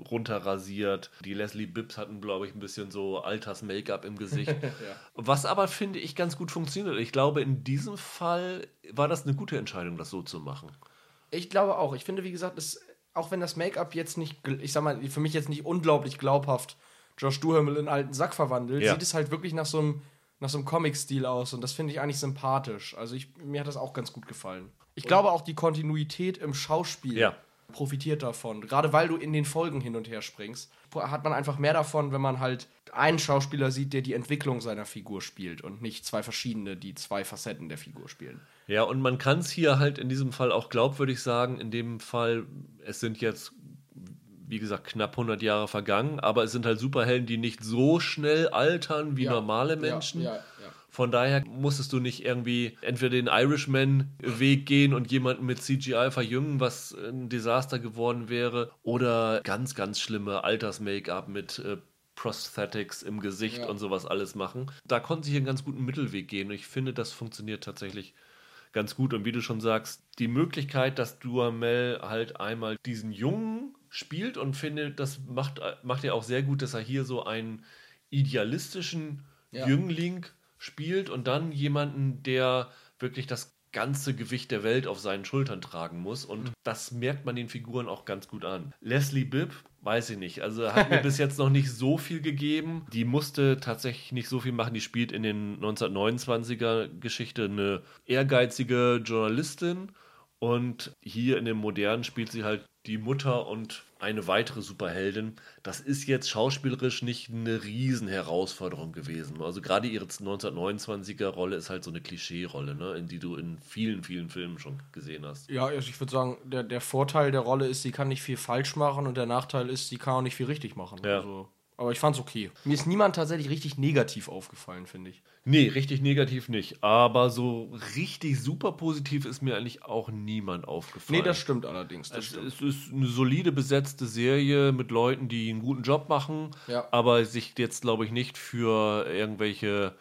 Speaker 1: runterrasiert. Die Leslie Bibbs hatten, glaube ich, ein bisschen so Alters-Make-up im Gesicht. Was aber, finde ich, ganz gut funktioniert. Ich glaube, in diesem Fall war das eine gute Entscheidung, das so zu machen.
Speaker 2: Ich glaube auch. Ich finde, wie gesagt, es, auch wenn das Make-up jetzt nicht, ich sag mal, für mich jetzt nicht unglaublich glaubhaft Josh Duhamel in alten Sack verwandelt,
Speaker 1: Ja.
Speaker 2: sieht es halt wirklich nach so einem, nach so einem Comic-Stil aus. Und das finde ich eigentlich sympathisch. Also ich, mir hat das auch ganz gut gefallen. Ich glaube auch, die Kontinuität im Schauspiel
Speaker 1: Ja.
Speaker 2: profitiert davon. Gerade weil du in den Folgen hin und her springst, hat man einfach mehr davon, wenn man halt einen Schauspieler sieht, der die Entwicklung seiner Figur spielt und nicht zwei verschiedene, die zwei Facetten der Figur spielen.
Speaker 1: Ja, und man kann es hier halt in diesem Fall auch glaubwürdig sagen. In dem Fall, es sind jetzt, wie gesagt, knapp 100 Jahre vergangen, aber es sind halt Superhelden, die nicht so schnell altern wie
Speaker 2: Ja.
Speaker 1: normale Menschen.
Speaker 2: Ja, ja.
Speaker 1: Von daher musstest du nicht irgendwie entweder den Irishman-Weg gehen und jemanden mit CGI verjüngen, was ein Desaster geworden wäre, oder ganz, ganz schlimme Alters-Make-up mit äh, Prosthetics im Gesicht ja. und sowas alles machen. Da konnten sie hier einen ganz guten Mittelweg gehen. Und ich finde, das funktioniert tatsächlich ganz gut. Und wie du schon sagst, die Möglichkeit, dass Duhamel halt einmal diesen Jungen spielt und finde, das macht, macht er auch sehr gut, dass er hier so einen idealistischen ja. Jüngling spielt und dann jemanden, der wirklich das ganze Gewicht der Welt auf seinen Schultern tragen muss. Und mhm. das merkt man den Figuren auch ganz gut an. Leslie Bibb, weiß ich nicht. Also hat mir bis jetzt noch nicht so viel gegeben. Die musste tatsächlich nicht so viel machen. Die spielt in den 1929er Geschichte eine ehrgeizige Journalistin. Und hier in dem modernen spielt sie halt die Mutter und eine weitere Superheldin. Das ist jetzt schauspielerisch nicht eine Riesenherausforderung gewesen. Also gerade ihre 1929er Rolle ist halt so eine Klischee-Rolle, ne? in die du in vielen, vielen Filmen schon gesehen hast.
Speaker 2: Ja, also ich würde sagen, der, der Vorteil der Rolle ist, sie kann nicht viel falsch machen und der Nachteil ist, sie kann auch nicht viel richtig machen. Ja. Also aber ich fand's okay. Mir ist niemand tatsächlich richtig negativ aufgefallen, finde ich.
Speaker 1: Nee, richtig negativ nicht. Aber so richtig super positiv ist mir eigentlich auch niemand aufgefallen.
Speaker 2: Nee, das stimmt allerdings. Das
Speaker 1: es,
Speaker 2: stimmt.
Speaker 1: es ist eine solide besetzte Serie mit Leuten, die einen guten Job machen, ja. aber sich jetzt, glaube ich, nicht für irgendwelche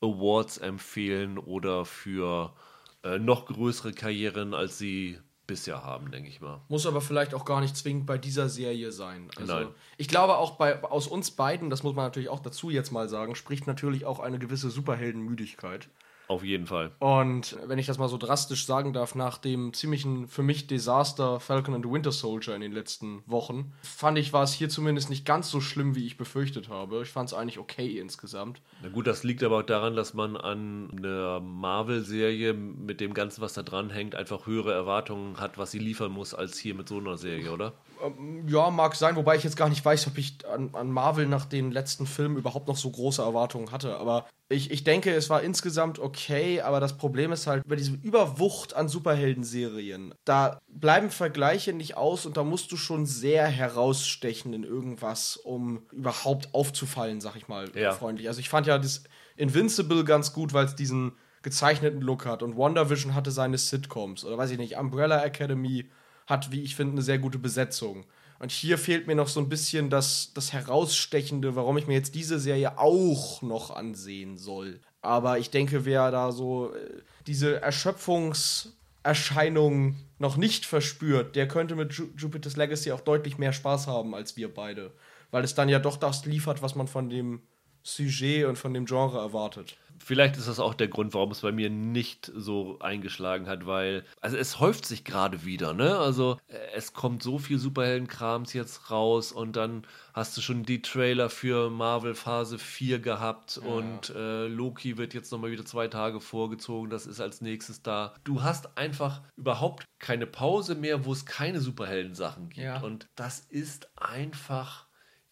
Speaker 1: Awards empfehlen oder für äh, noch größere Karrieren, als sie bisher haben, denke ich mal.
Speaker 2: Muss aber vielleicht auch gar nicht zwingend bei dieser Serie sein. Also, Nein. Ich glaube auch bei aus uns beiden, das muss man natürlich auch dazu jetzt mal sagen, spricht natürlich auch eine gewisse Superheldenmüdigkeit.
Speaker 1: Auf jeden Fall.
Speaker 2: Und wenn ich das mal so drastisch sagen darf, nach dem ziemlichen für mich Desaster Falcon and the Winter Soldier in den letzten Wochen, fand ich, war es hier zumindest nicht ganz so schlimm, wie ich befürchtet habe. Ich fand es eigentlich okay insgesamt.
Speaker 1: Na gut, das liegt aber auch daran, dass man an einer Marvel-Serie mit dem Ganzen, was da dran hängt, einfach höhere Erwartungen hat, was sie liefern muss, als hier mit so einer Serie, oder?
Speaker 2: Ähm, ja, mag sein, wobei ich jetzt gar nicht weiß, ob ich an, an Marvel nach den letzten Filmen überhaupt noch so große Erwartungen hatte. Aber ich, ich denke, es war insgesamt okay, aber das Problem ist halt, bei diesem Überwucht an Superhelden-Serien, da bleiben Vergleiche nicht aus und da musst du schon sehr herausstechen in irgendwas, um überhaupt aufzufallen, sag ich mal, ja. freundlich. Also ich fand ja das Invincible ganz gut, weil es diesen gezeichneten Look hat und WandaVision hatte seine Sitcoms oder weiß ich nicht, Umbrella Academy hat, wie ich finde, eine sehr gute Besetzung. Und hier fehlt mir noch so ein bisschen das, das Herausstechende, warum ich mir jetzt diese Serie auch noch ansehen soll. Aber ich denke, wer da so äh, diese Erschöpfungserscheinung noch nicht verspürt, der könnte mit Ju Jupiter's Legacy auch deutlich mehr Spaß haben als wir beide. Weil es dann ja doch das liefert, was man von dem Sujet und von dem Genre erwartet.
Speaker 1: Vielleicht ist das auch der Grund, warum es bei mir nicht so eingeschlagen hat, weil, also es häuft sich gerade wieder, ne? Also äh, es kommt so viel Superheldenkrams jetzt raus und dann hast du schon die Trailer für Marvel Phase 4 gehabt ja. und äh, Loki wird jetzt nochmal wieder zwei Tage vorgezogen, das ist als nächstes da. Du hast einfach überhaupt keine Pause mehr, wo es keine Superheldensachen gibt. Ja. Und das ist einfach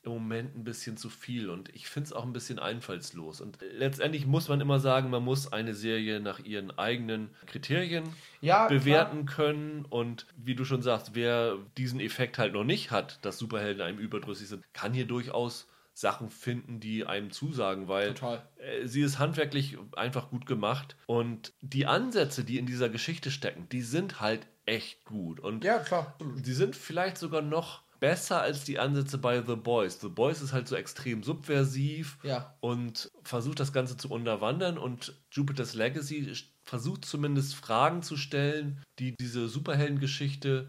Speaker 1: im Moment ein bisschen zu viel und ich finde es auch ein bisschen einfallslos. Und letztendlich muss man immer sagen, man muss eine Serie nach ihren eigenen Kriterien ja, bewerten klar. können. Und wie du schon sagst, wer diesen Effekt halt noch nicht hat, dass Superhelden einem überdrüssig sind, kann hier durchaus Sachen finden, die einem zusagen, weil Total. Äh, sie ist handwerklich einfach gut gemacht und die Ansätze, die in dieser Geschichte stecken, die sind halt echt gut. Und
Speaker 2: ja, klar.
Speaker 1: Die sind vielleicht sogar noch besser als die Ansätze bei The Boys. The Boys ist halt so extrem subversiv
Speaker 2: ja.
Speaker 1: und versucht das Ganze zu unterwandern und Jupiter's Legacy versucht zumindest Fragen zu stellen, die diese Superheldengeschichte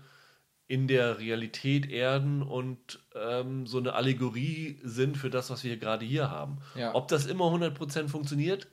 Speaker 1: in der Realität erden und ähm, so eine Allegorie sind für das, was wir gerade hier haben. Ja. Ob das immer 100% funktioniert,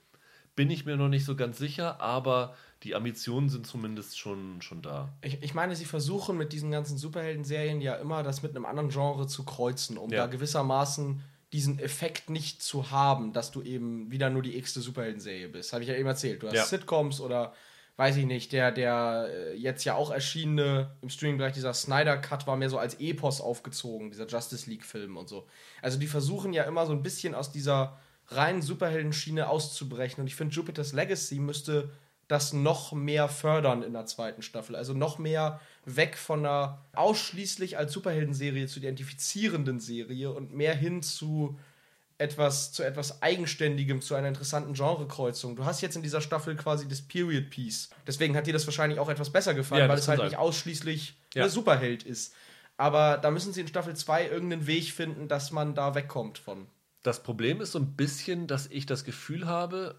Speaker 1: bin ich mir noch nicht so ganz sicher, aber die Ambitionen sind zumindest schon, schon da.
Speaker 2: Ich, ich meine, sie versuchen mit diesen ganzen Superhelden-Serien ja immer, das mit einem anderen Genre zu kreuzen, um ja. da gewissermaßen diesen Effekt nicht zu haben, dass du eben wieder nur die x-te Superhelden-Serie bist. Habe ich ja eben erzählt. Du hast ja. Sitcoms oder weiß ich nicht, der, der äh, jetzt ja auch erschienene im Streaming-Bereich, dieser Snyder-Cut war mehr so als Epos aufgezogen, dieser Justice League-Film und so. Also die versuchen ja immer so ein bisschen aus dieser reinen Superhelden-Schiene auszubrechen. Und ich finde, Jupiter's Legacy müsste das noch mehr fördern in der zweiten Staffel. Also noch mehr weg von einer ausschließlich als Superhelden-Serie zu identifizierenden Serie und mehr hin zu etwas, zu etwas Eigenständigem, zu einer interessanten Genrekreuzung. Du hast jetzt in dieser Staffel quasi das Period Piece. Deswegen hat dir das wahrscheinlich auch etwas besser gefallen, ja, weil es halt sein. nicht ausschließlich ja. der Superheld ist. Aber da müssen sie in Staffel 2 irgendeinen Weg finden, dass man da wegkommt von.
Speaker 1: Das Problem ist so ein bisschen, dass ich das Gefühl habe,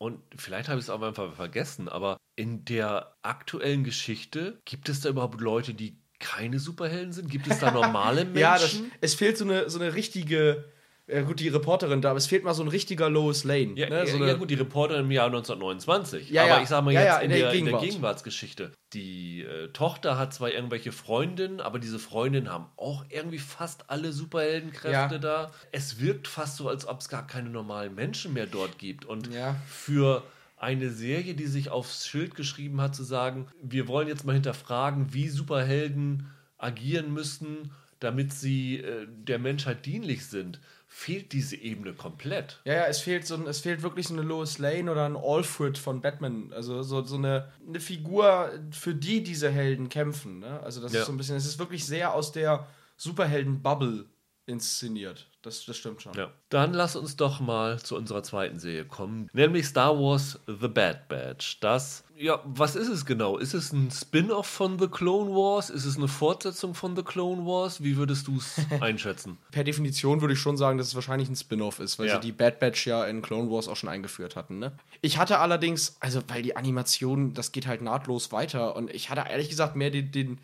Speaker 1: und vielleicht habe ich es auch einfach vergessen, aber in der aktuellen Geschichte gibt es da überhaupt Leute, die keine Superhelden sind? Gibt es da normale Menschen?
Speaker 2: ja, das, es fehlt so eine, so eine richtige ja, gut, die Reporterin da, aber es fehlt mal so ein richtiger Lois Lane.
Speaker 1: Ja,
Speaker 2: ne? so
Speaker 1: ja, ja, gut, die Reporterin im Jahr 1929.
Speaker 2: Ja,
Speaker 1: aber
Speaker 2: ja.
Speaker 1: ich sag mal jetzt in,
Speaker 2: in
Speaker 1: der,
Speaker 2: der
Speaker 1: in der
Speaker 2: Gegenwart.
Speaker 1: Gegenwartsgeschichte. Die äh, Tochter hat zwar irgendwelche Freundinnen, aber diese Freundinnen haben auch irgendwie fast alle Superheldenkräfte da. Es wirkt fast so, als ob es gar keine normalen Menschen mehr dort gibt. Und für eine Serie, die sich aufs Schild geschrieben hat, zu sagen, wir wollen jetzt mal hinterfragen, wie Superhelden agieren müssen, damit sie äh, der Menschheit dienlich sind, fehlt diese Ebene komplett.
Speaker 2: Ja, ja, es fehlt so ein, es fehlt wirklich so eine Lois Lane oder ein Alfred von Batman. Also so, so eine, eine Figur, für die diese Helden kämpfen. Ne? Also das
Speaker 1: Ja.
Speaker 2: ist so ein bisschen, es ist wirklich sehr aus der Superhelden-Bubble inszeniert. Das, das stimmt schon.
Speaker 1: Ja. Dann lass uns doch mal zu unserer zweiten Serie kommen, nämlich Star Wars The Bad Batch. Das, ja, was ist es genau? Ist es ein Spin-off von The Clone Wars? Ist es eine Fortsetzung von The Clone Wars? Wie würdest du es einschätzen?
Speaker 2: Per Definition würde ich schon sagen, dass es wahrscheinlich ein Spin-off ist, weil
Speaker 1: Ja.
Speaker 2: sie die Bad Batch ja in Clone Wars auch schon eingeführt hatten. Ne? Ich hatte allerdings, also weil die Animation, das geht halt nahtlos weiter und ich hatte ehrlich gesagt mehr den, den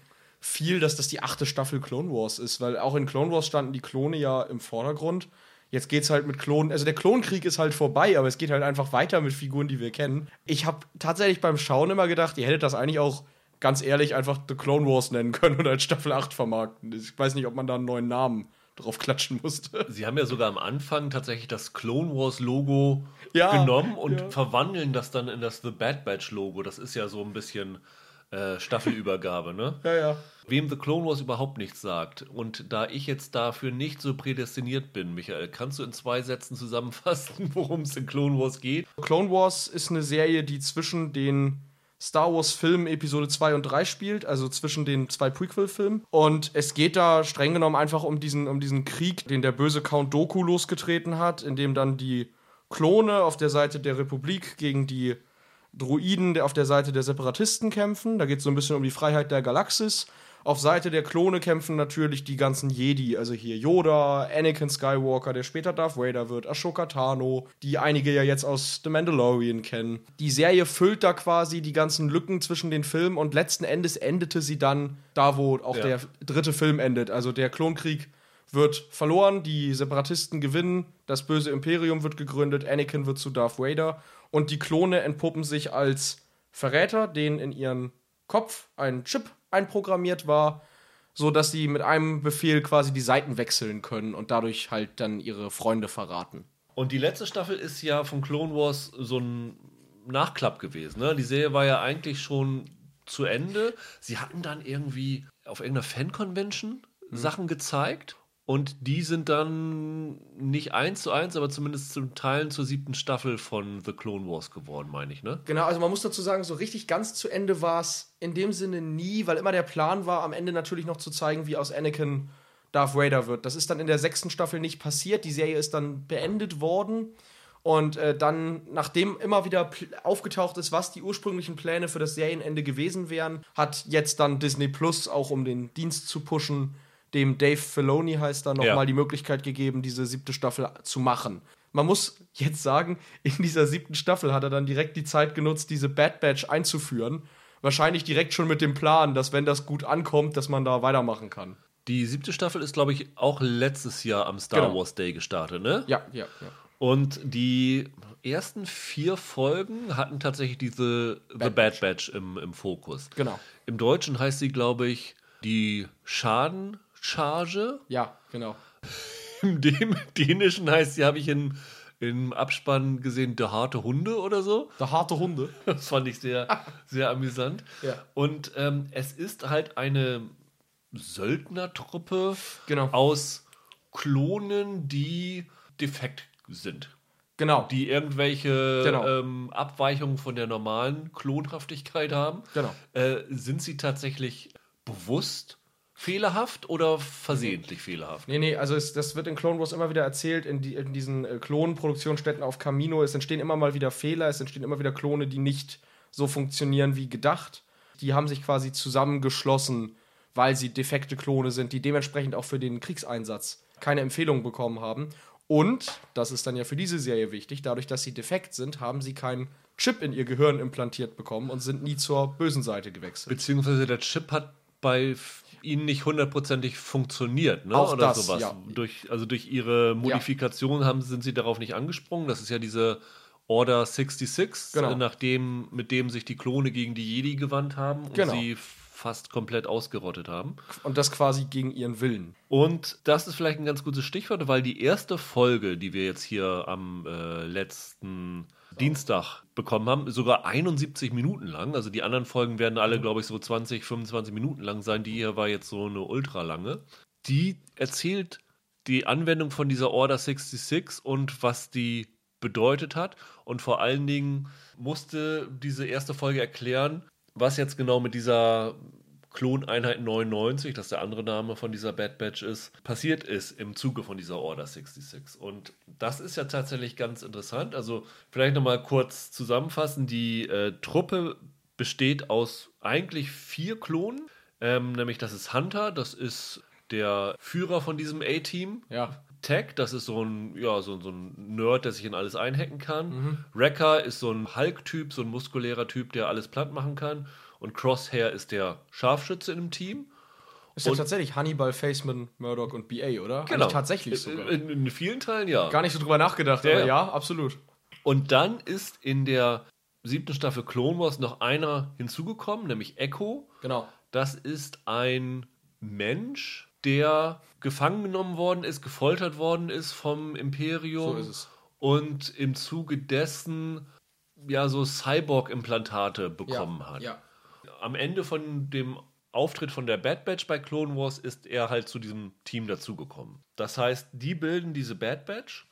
Speaker 2: viel, dass das die achte Staffel Clone Wars ist, weil auch in Clone Wars standen die Klone ja im Vordergrund. Jetzt geht's halt mit Klonen, also der Klonkrieg ist halt vorbei, aber es geht halt einfach weiter mit Figuren, die wir kennen. Ich habe tatsächlich beim Schauen immer gedacht, ihr hättet das eigentlich auch ganz ehrlich einfach The Clone Wars nennen können und als Staffel 8 vermarkten. Ich weiß nicht, ob man da einen neuen Namen drauf klatschen musste.
Speaker 1: Sie haben ja sogar am Anfang tatsächlich das Clone Wars Logo
Speaker 2: Ja,
Speaker 1: genommen und
Speaker 2: ja.
Speaker 1: verwandeln das dann in das The Bad Batch Logo. Das ist ja so ein bisschen äh, Staffelübergabe, ne?
Speaker 2: Ja, ja.
Speaker 1: Wem The Clone Wars überhaupt nichts sagt und da ich jetzt dafür nicht so prädestiniert bin, Michael, kannst du in zwei Sätzen zusammenfassen, worum es in Clone Wars geht?
Speaker 2: Clone Wars ist eine Serie, die zwischen den Star Wars Filmen Episode 2 und 3 spielt, also zwischen den zwei Prequel-Filmen. Und es geht da streng genommen einfach um diesen, um diesen Krieg, den der böse Count Doku losgetreten hat, in dem dann die Klone auf der Seite der Republik gegen die Druiden auf der Seite der Separatisten kämpfen. Da geht es so ein bisschen um die Freiheit der Galaxis. Auf Seite der Klone kämpfen natürlich die ganzen Jedi, also hier Yoda, Anakin Skywalker, der später Darth Vader wird, Ashoka Tano, die einige ja jetzt aus The Mandalorian kennen. Die Serie füllt da quasi die ganzen Lücken zwischen den Filmen und letzten Endes endete sie dann da, wo auch
Speaker 1: Ja.
Speaker 2: der dritte Film endet. Also der Klonkrieg wird verloren, die Separatisten gewinnen, das böse Imperium wird gegründet, Anakin wird zu Darth Vader und die Klone entpuppen sich als Verräter, denen in ihren Kopf ein Chip einprogrammiert war, so dass sie mit einem Befehl quasi die Seiten wechseln können und dadurch halt dann ihre Freunde verraten.
Speaker 1: Und die letzte Staffel ist ja von Clone Wars so ein Nachklapp gewesen. Ne? Die Serie war ja eigentlich schon zu Ende. Sie hatten dann irgendwie auf irgendeiner Fan-Convention Sachen gezeigt. Und die sind dann nicht eins zu eins, aber zumindest zum Teilen zur siebten Staffel von The Clone Wars geworden, meine ich, ne?
Speaker 2: Genau, also man muss dazu sagen, so richtig ganz zu Ende war es in dem Sinne nie, weil immer der Plan war, am Ende natürlich noch zu zeigen, wie aus Anakin Darth Vader wird. Das ist dann in der sechsten Staffel nicht passiert. Die Serie ist dann beendet worden. Und äh, dann, nachdem immer wieder aufgetaucht ist, was die ursprünglichen Pläne für das Serienende gewesen wären, hat jetzt dann Disney Plus, auch um den Dienst zu pushen, dem Dave Filoni heißt da nochmal
Speaker 1: Ja.
Speaker 2: die Möglichkeit gegeben, diese siebte Staffel zu machen. Man muss jetzt sagen, in dieser siebten Staffel hat er dann direkt die Zeit genutzt, diese Bad Batch einzuführen. Wahrscheinlich direkt schon mit dem Plan, dass wenn das gut ankommt, dass man da weitermachen kann.
Speaker 1: Die siebte Staffel ist, glaube ich, auch letztes Jahr am Star
Speaker 2: Genau.
Speaker 1: Wars Day gestartet, ne?
Speaker 2: Ja, ja, ja.
Speaker 1: Und die ersten vier Folgen hatten tatsächlich diese The
Speaker 2: Bad
Speaker 1: Bad Batch im, im Fokus.
Speaker 2: Genau.
Speaker 1: Im Deutschen heißt sie, glaube ich, die Schadencharge.
Speaker 2: Ja, genau.
Speaker 1: Im Dän- Dänischen heißt sie, habe ich in, im Abspann gesehen, der harte Hunde oder so.
Speaker 2: Der harte Hunde.
Speaker 1: Das fand ich sehr, sehr amüsant.
Speaker 2: Ja.
Speaker 1: Und ähm, es ist halt eine Söldnertruppe
Speaker 2: Genau.
Speaker 1: aus Klonen, die defekt sind.
Speaker 2: Genau.
Speaker 1: Die irgendwelche
Speaker 2: Genau.
Speaker 1: ähm, Abweichungen von der normalen Klonhaftigkeit haben.
Speaker 2: Genau.
Speaker 1: Äh, sind sie tatsächlich bewusst fehlerhaft oder versehentlich fehlerhaft?
Speaker 2: Nee, nee, also es, das wird in Clone Wars immer wieder erzählt, in, die, in diesen äh, Klonproduktionsstätten auf Camino. Es entstehen immer mal wieder Fehler, es entstehen immer wieder Klone, die nicht so funktionieren wie gedacht. Die haben sich quasi zusammengeschlossen, weil sie defekte Klone sind, die dementsprechend auch für den Kriegseinsatz keine Empfehlung bekommen haben. Und, das ist dann ja für diese Serie wichtig, dadurch, dass sie defekt sind, haben sie keinen Chip in ihr Gehirn implantiert bekommen und sind nie zur bösen Seite gewechselt.
Speaker 1: Beziehungsweise der Chip hat bei ihnen nicht hundertprozentig funktioniert, ne?
Speaker 2: Auch
Speaker 1: Oder
Speaker 2: das,
Speaker 1: sowas.
Speaker 2: ja.
Speaker 1: Durch, also durch ihre Modifikation haben, sind sie darauf nicht angesprungen. Das ist ja diese Order 66,
Speaker 2: Genau.
Speaker 1: äh, nachdem, mit dem sich die Klone gegen die Jedi gewandt haben und
Speaker 2: Genau.
Speaker 1: sie fast komplett ausgerottet haben.
Speaker 2: Und das quasi gegen ihren Willen.
Speaker 1: Und das ist vielleicht ein ganz gutes Stichwort, weil die erste Folge, die wir jetzt hier am äh, letzten Dienstag bekommen haben, sogar 71 Minuten lang. Also die anderen Folgen werden alle, glaube ich, so 20, 25 Minuten lang sein. Die hier war jetzt so eine ultra lange. Die erzählt die Anwendung von dieser Order 66 und was die bedeutet hat. Und vor allen Dingen musste diese erste Folge erklären, was jetzt genau mit dieser Kloneinheit 99, das der andere Name von dieser Bad Batch ist, passiert ist im Zuge von dieser Order 66. Und das ist ja tatsächlich ganz interessant. Also vielleicht nochmal kurz zusammenfassen. Die äh, Truppe besteht aus eigentlich vier Klonen. Ähm, nämlich das ist Hunter, das ist der Führer von diesem A-Team.
Speaker 2: Ja.
Speaker 1: Tech, das ist so ein, ja, so, so ein Nerd, der sich in alles einhacken kann. Wrecker ist so ein Hulk-Typ, so ein muskulärer Typ, der alles platt machen kann. Und Crosshair ist der Scharfschütze im Team.
Speaker 2: Ist ja tatsächlich Hannibal, Faceman, Murdoch und BA, oder? Eigentlich tatsächlich sogar.
Speaker 1: In, in vielen Teilen ja.
Speaker 2: Gar nicht so drüber nachgedacht,
Speaker 1: Ja,
Speaker 2: aber
Speaker 1: ja.
Speaker 2: ja, absolut.
Speaker 1: Und dann ist in der siebten Staffel Clone Wars noch einer hinzugekommen, nämlich Echo.
Speaker 2: Genau.
Speaker 1: Das ist ein Mensch, der gefangen genommen worden ist, gefoltert worden ist vom Imperium.
Speaker 2: So ist es.
Speaker 1: Und im Zuge dessen ja so Cyborg-Implantate bekommen
Speaker 2: ja.
Speaker 1: hat.
Speaker 2: Ja.
Speaker 1: Am Ende von dem Auftritt von der Bad Batch bei Clone Wars ist er halt zu diesem Team dazugekommen. Das heißt, die bilden diese Bad Batch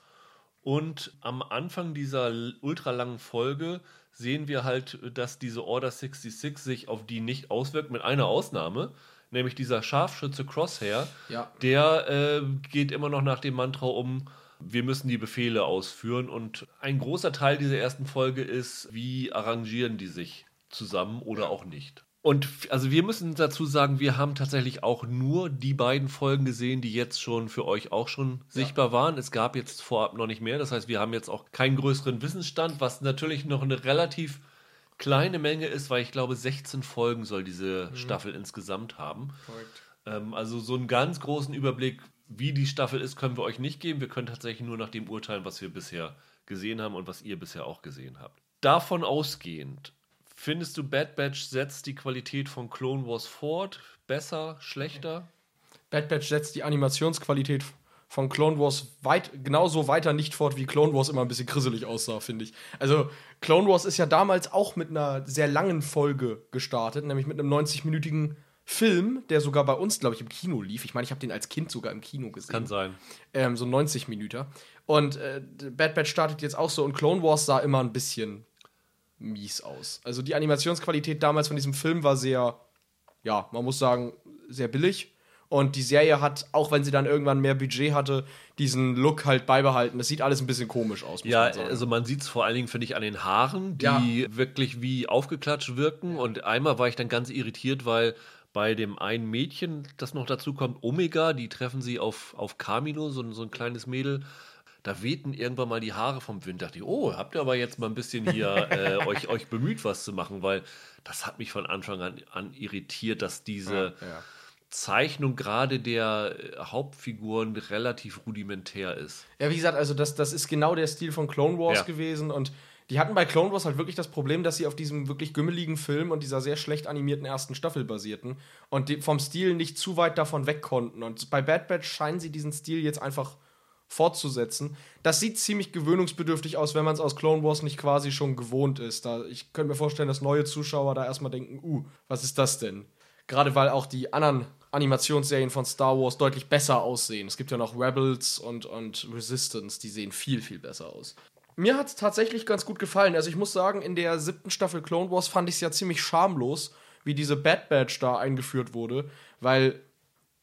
Speaker 1: und am Anfang dieser ultralangen Folge sehen wir halt, dass diese Order 66 sich auf die nicht auswirkt, mit einer Ausnahme, nämlich dieser Scharfschütze Crosshair,
Speaker 2: Ja.
Speaker 1: der äh, geht immer noch nach dem Mantra um, wir müssen die Befehle ausführen und ein großer Teil dieser ersten Folge ist, wie arrangieren die sich zusammen oder auch nicht. Und also wir müssen dazu sagen, wir haben tatsächlich auch nur die beiden Folgen gesehen, die jetzt schon für euch auch schon sichtbar waren. Es gab jetzt vorab noch nicht mehr. Das heißt, wir haben jetzt auch keinen größeren Wissensstand, was natürlich noch eine relativ kleine Menge ist, weil ich glaube, 16 Folgen soll diese Staffel insgesamt haben. Ähm, also so einen ganz großen Überblick, wie die Staffel ist, können wir euch nicht geben. Wir können tatsächlich nur nach dem urteilen, was wir bisher gesehen haben und was ihr bisher auch gesehen habt. Davon ausgehend, findest du Bad Batch setzt die Qualität von Clone Wars fort? Besser, schlechter?
Speaker 2: Bad Batch setzt die Animationsqualität von Clone Wars weit, genauso weiter nicht fort, wie Clone Wars immer ein bisschen grisselig aussah, finde ich. Also, Clone Wars ist ja damals auch mit einer sehr langen Folge gestartet, nämlich mit einem 90-minütigen Film, der sogar bei uns, glaube ich, im Kino lief. Ich meine, ich habe den als Kind sogar im Kino gesehen.
Speaker 1: Kann sein.
Speaker 2: ähm, so 90 Minuten. Und äh, Bad Batch startet jetzt auch so und Clone Wars sah immer ein bisschen mies aus. Also die Animationsqualität damals von diesem Film war sehr, ja, man muss sagen, sehr billig. Und die Serie hat, auch wenn sie dann irgendwann mehr Budget hatte, diesen Look halt beibehalten. Das sieht alles ein bisschen komisch aus, muss
Speaker 1: Ja,
Speaker 2: man sagen.
Speaker 1: also man sieht es vor allen Dingen, finde ich, an den Haaren, die wirklich wie aufgeklatscht wirken. Und einmal war ich dann ganz irritiert, weil bei dem einen Mädchen, das noch dazu kommt, Omega, die treffen sie auf, auf Camino, so, ein- so ein kleines Mädel. Da wehten irgendwann mal die Haare vom Wind. Dachte ich, oh, habt ihr aber jetzt mal ein bisschen hier äh, euch, euch bemüht, was zu machen, weil das hat mich von Anfang an, an irritiert, dass diese
Speaker 2: ja.
Speaker 1: Zeichnung gerade der äh, Hauptfiguren relativ rudimentär ist.
Speaker 2: Ja, wie gesagt, also das, das ist genau der Stil von Clone Wars
Speaker 1: Ja.
Speaker 2: gewesen und die hatten bei Clone Wars halt wirklich das Problem, dass sie auf diesem wirklich gümmeligen Film und dieser sehr schlecht animierten ersten Staffel basierten und vom Stil nicht zu weit davon weg konnten. Und bei Bad Batch scheinen sie diesen Stil jetzt einfach fortzusetzen. Das sieht ziemlich gewöhnungsbedürftig aus, wenn man es aus Clone Wars nicht quasi schon gewohnt ist. Da, ich könnte mir vorstellen, dass neue Zuschauer da erstmal denken, uh, was ist das denn? Gerade weil auch die anderen Animationsserien von Star Wars deutlich besser aussehen. Es gibt ja noch Rebels und, und Resistance, die sehen viel, viel besser aus. Mir hat es tatsächlich ganz gut gefallen. Also ich muss sagen, in der siebten Staffel Clone Wars fand ich es ja ziemlich schamlos, wie diese Bad Batch da eingeführt wurde, weil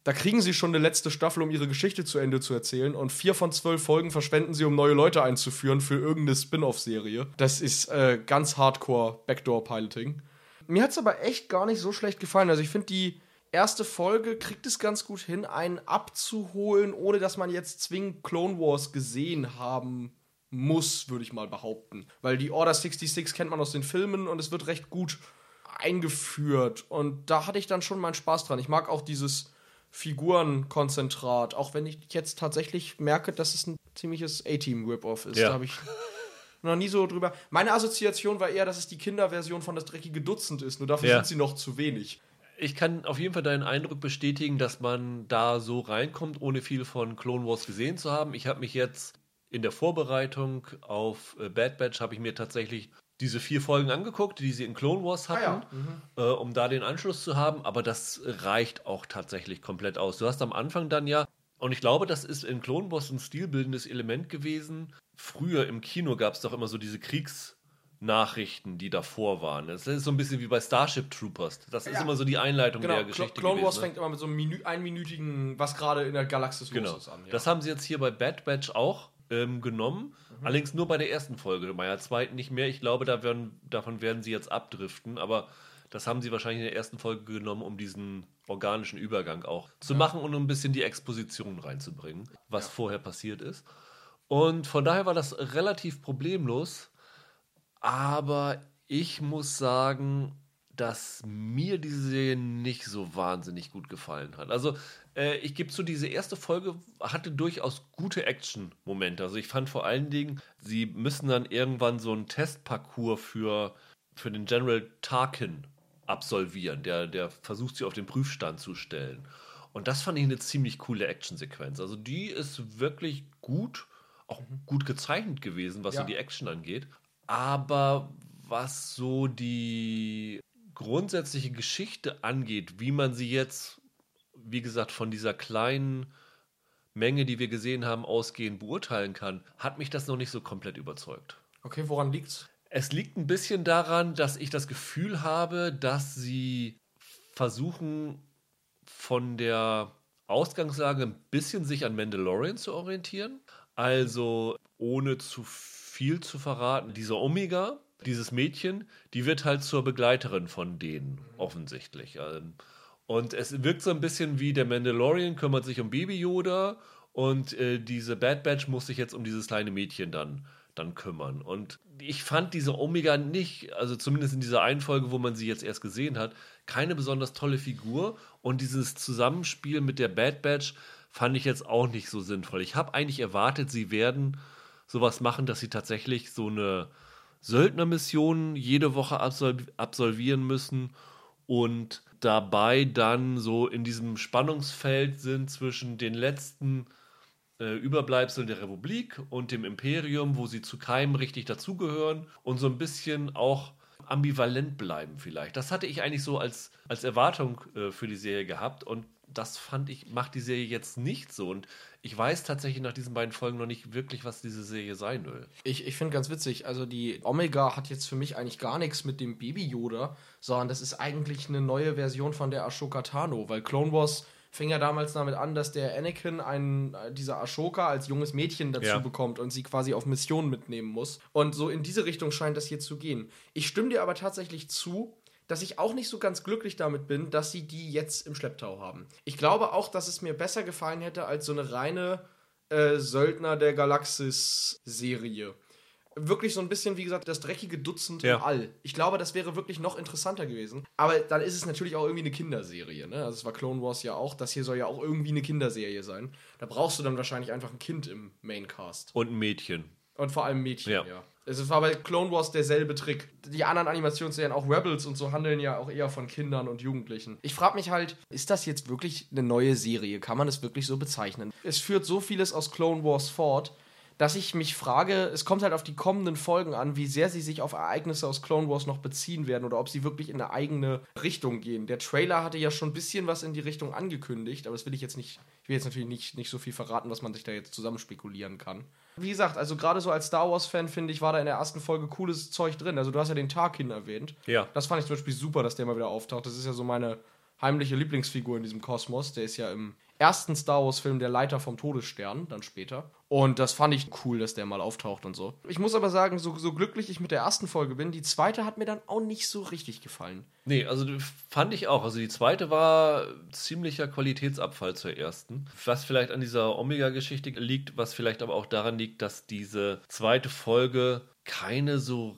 Speaker 2: da kriegen sie schon eine letzte Staffel, um ihre Geschichte zu Ende zu erzählen. Und vier von zwölf Folgen verschwenden sie, um neue Leute einzuführen für irgendeine Spin-off-Serie. Das ist äh, ganz hardcore Backdoor-Piloting. Mir hat es aber echt gar nicht so schlecht gefallen. Also ich finde die erste Folge kriegt es ganz gut hin, einen abzuholen, ohne dass man jetzt zwingend Clone Wars gesehen haben muss, würde ich mal behaupten. Weil die Order 66 kennt man aus den Filmen und es wird recht gut eingeführt. Und da hatte ich dann schon meinen Spaß dran. Ich mag auch dieses Figurenkonzentrat, auch wenn ich jetzt tatsächlich merke, dass es ein ziemliches A-Team-Rip-Off ist. Ja. Da habe ich noch nie so drüber. Meine Assoziation war eher, dass es die Kinderversion von das dreckige Dutzend ist, nur dafür ja. sind sie noch zu wenig.
Speaker 1: Ich kann auf jeden Fall deinen Eindruck bestätigen, dass man da so reinkommt, ohne viel von Clone Wars gesehen zu haben. Ich habe mich jetzt in der Vorbereitung auf äh, Bad Batch habe ich mir tatsächlich diese vier Folgen angeguckt, die sie in Clone Wars hatten, ah, ja. mhm. äh, um da den Anschluss zu haben. Aber das reicht auch tatsächlich komplett aus. Du hast am Anfang dann ja, und ich glaube, das ist in Clone Wars ein stilbildendes Element gewesen. Früher im Kino gab es doch immer so diese Kriegsnachrichten, die davor waren. Das ist so ein bisschen wie bei Starship Troopers. Das ist immer so die Einleitung genau. der Geschichte.
Speaker 2: Clone gewesen, Wars ne? fängt immer mit so einem Minü einminütigen, was gerade in der Galaxis
Speaker 1: genau. los ist, an. Ja. Das haben sie jetzt hier bei Bad Batch auch ähm, genommen. Mhm. Allerdings nur bei der ersten Folge, bei der zweiten nicht mehr. Ich glaube, da werden, davon werden sie jetzt abdriften, aber das haben sie wahrscheinlich in der ersten Folge genommen, um diesen organischen Übergang auch zu ja. machen und um ein bisschen die Exposition reinzubringen, was ja. vorher passiert ist. Und von daher war das relativ problemlos. Aber ich muss sagen, dass mir diese Serie nicht so wahnsinnig gut gefallen hat. Also äh, ich gebe zu, diese erste Folge hatte durchaus gute Action-Momente. Also ich fand vor allen Dingen, sie müssen dann irgendwann so einen Testparcours für, für den General Tarkin absolvieren. Der, der versucht, sie auf den Prüfstand zu stellen. Und das fand ich eine ziemlich coole Actionsequenz. Also die ist wirklich gut, auch gut gezeichnet gewesen, was ja. so die Action angeht. Aber was so die grundsätzliche Geschichte angeht, wie man sie jetzt wie gesagt, von dieser kleinen Menge, die wir gesehen haben, ausgehend beurteilen kann, hat mich das noch nicht so komplett überzeugt.
Speaker 2: Okay, woran liegt's?
Speaker 1: Es liegt ein bisschen daran, dass ich das Gefühl habe, dass sie versuchen, von der Ausgangslage ein bisschen sich an Mandalorian zu orientieren. Also ohne zu viel zu verraten, dieser Omega, dieses Mädchen, die wird halt zur Begleiterin von denen offensichtlich. Ähm, und es wirkt so ein bisschen wie der Mandalorian kümmert sich um Baby Yoda und äh, diese Bad Batch muss sich jetzt um dieses kleine Mädchen dann, dann kümmern. Und ich fand diese Omega nicht, also zumindest in dieser einen Folge, wo man sie jetzt erst gesehen hat, keine besonders tolle Figur. Und dieses Zusammenspiel mit der Bad Batch fand ich jetzt auch nicht so sinnvoll. Ich habe eigentlich erwartet, sie werden sowas machen, dass sie tatsächlich so eine Söldnermission jede Woche absolvieren müssen und dabei dann so in diesem Spannungsfeld sind zwischen den letzten äh, Überbleibseln der Republik und dem Imperium, wo sie zu keinem richtig dazugehören und so ein bisschen auch ambivalent bleiben vielleicht. Das hatte ich eigentlich so als, als Erwartung äh, für die Serie gehabt und das fand ich, macht die Serie jetzt nicht so. Und ich weiß tatsächlich nach diesen beiden Folgen noch nicht wirklich, was diese Serie sein will.
Speaker 2: Ich, ich finde ganz witzig, also die Omega hat jetzt für mich eigentlich gar nichts mit dem Baby Yoda, sondern das ist eigentlich eine neue Version von der Ashoka Tano, weil Clone Wars fing ja damals damit an, dass der Anakin einen, dieser Ashoka als junges Mädchen dazu ja. bekommt und sie quasi auf Missionen mitnehmen muss. Und so in diese Richtung scheint das hier zu gehen. Ich stimme dir aber tatsächlich zu, dass ich auch nicht so ganz glücklich damit bin, dass sie die jetzt im Schlepptau haben. Ich glaube auch, dass es mir besser gefallen hätte als so eine reine äh, Söldner der Galaxis-Serie. Wirklich so ein bisschen, wie gesagt, das dreckige Dutzend ja. im All. Ich glaube, das wäre wirklich noch interessanter gewesen. Aber dann ist es natürlich auch irgendwie eine Kinderserie. Ne? Also es war Clone Wars ja auch. Das hier soll ja auch irgendwie eine Kinderserie sein. Da brauchst du dann wahrscheinlich einfach ein Kind im Maincast.
Speaker 1: Und ein Mädchen.
Speaker 2: Und vor allem Mädchen, ja. ja. Es war bei Clone Wars derselbe Trick. Die anderen Animationsserien, auch Rebels und so, handeln ja auch eher von Kindern und Jugendlichen. Ich frage mich halt, ist das jetzt wirklich eine neue Serie? Kann man es wirklich so bezeichnen? Es führt so vieles aus Clone Wars fort, dass ich mich frage, es kommt halt auf die kommenden Folgen an, wie sehr sie sich auf Ereignisse aus Clone Wars noch beziehen werden oder ob sie wirklich in eine eigene Richtung gehen. Der Trailer hatte ja schon ein bisschen was in die Richtung angekündigt, aber das will ich jetzt nicht, ich will jetzt natürlich nicht, nicht so viel verraten, was man sich da jetzt zusammen spekulieren kann. Wie gesagt, also gerade so als Star Wars-Fan finde ich, war da in der ersten Folge cooles Zeug drin. Also du hast ja den Tarkin erwähnt.
Speaker 1: Ja.
Speaker 2: Das fand ich zum Beispiel super, dass der mal wieder auftaucht. Das ist ja so meine heimliche Lieblingsfigur in diesem Kosmos. Der ist ja im ersten Star Wars-Film der Leiter vom Todesstern, dann später. Und das fand ich cool, dass der mal auftaucht und so. Ich muss aber sagen, so, so glücklich ich mit der ersten Folge bin, die zweite hat mir dann auch nicht so richtig gefallen.
Speaker 1: Nee, also fand ich auch. Also die zweite war ziemlicher Qualitätsabfall zur ersten. Was vielleicht an dieser Omega-Geschichte liegt, was vielleicht aber auch daran liegt, dass diese zweite Folge keine so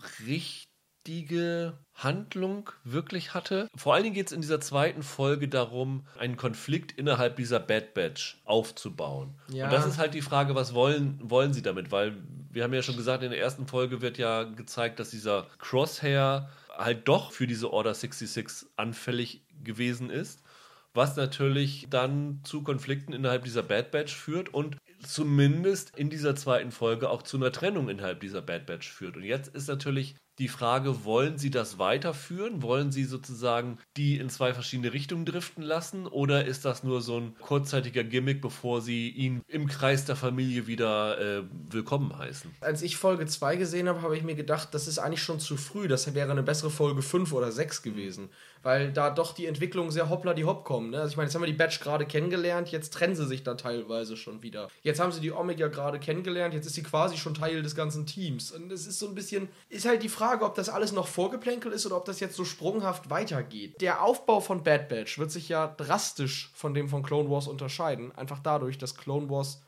Speaker 1: richtige Handlung wirklich hatte. Vor allen Dingen geht es in dieser zweiten Folge darum, einen Konflikt innerhalb dieser Bad Batch aufzubauen. Ja. Und das ist halt die Frage, was wollen, wollen sie damit? Weil wir haben ja schon gesagt, in der ersten Folge wird ja gezeigt, dass dieser Crosshair halt doch für diese Order 66 anfällig gewesen ist was natürlich dann zu Konflikten innerhalb dieser Bad Batch führt und zumindest in dieser zweiten Folge auch zu einer Trennung innerhalb dieser Bad Batch führt. Und jetzt ist natürlich die Frage, wollen Sie das weiterführen? Wollen Sie sozusagen die in zwei verschiedene Richtungen driften lassen? Oder ist das nur so ein kurzzeitiger Gimmick, bevor Sie ihn im Kreis der Familie wieder äh, willkommen heißen?
Speaker 2: Als ich Folge 2 gesehen habe, habe ich mir gedacht, das ist eigentlich schon zu früh. Das wäre eine bessere Folge 5 oder 6 gewesen weil da doch die Entwicklung sehr hoppla die hopp kommen. Ne? Also ich meine, jetzt haben wir die Batch gerade kennengelernt, jetzt trennen sie sich da teilweise schon wieder. Jetzt haben sie die Omega gerade kennengelernt, jetzt ist sie quasi schon Teil des ganzen Teams. Und es ist so ein bisschen, ist halt die Frage, ob das alles noch Vorgeplänkel ist oder ob das jetzt so sprunghaft weitergeht. Der Aufbau von Bad Batch wird sich ja drastisch von dem von Clone Wars unterscheiden, einfach dadurch, dass Clone Wars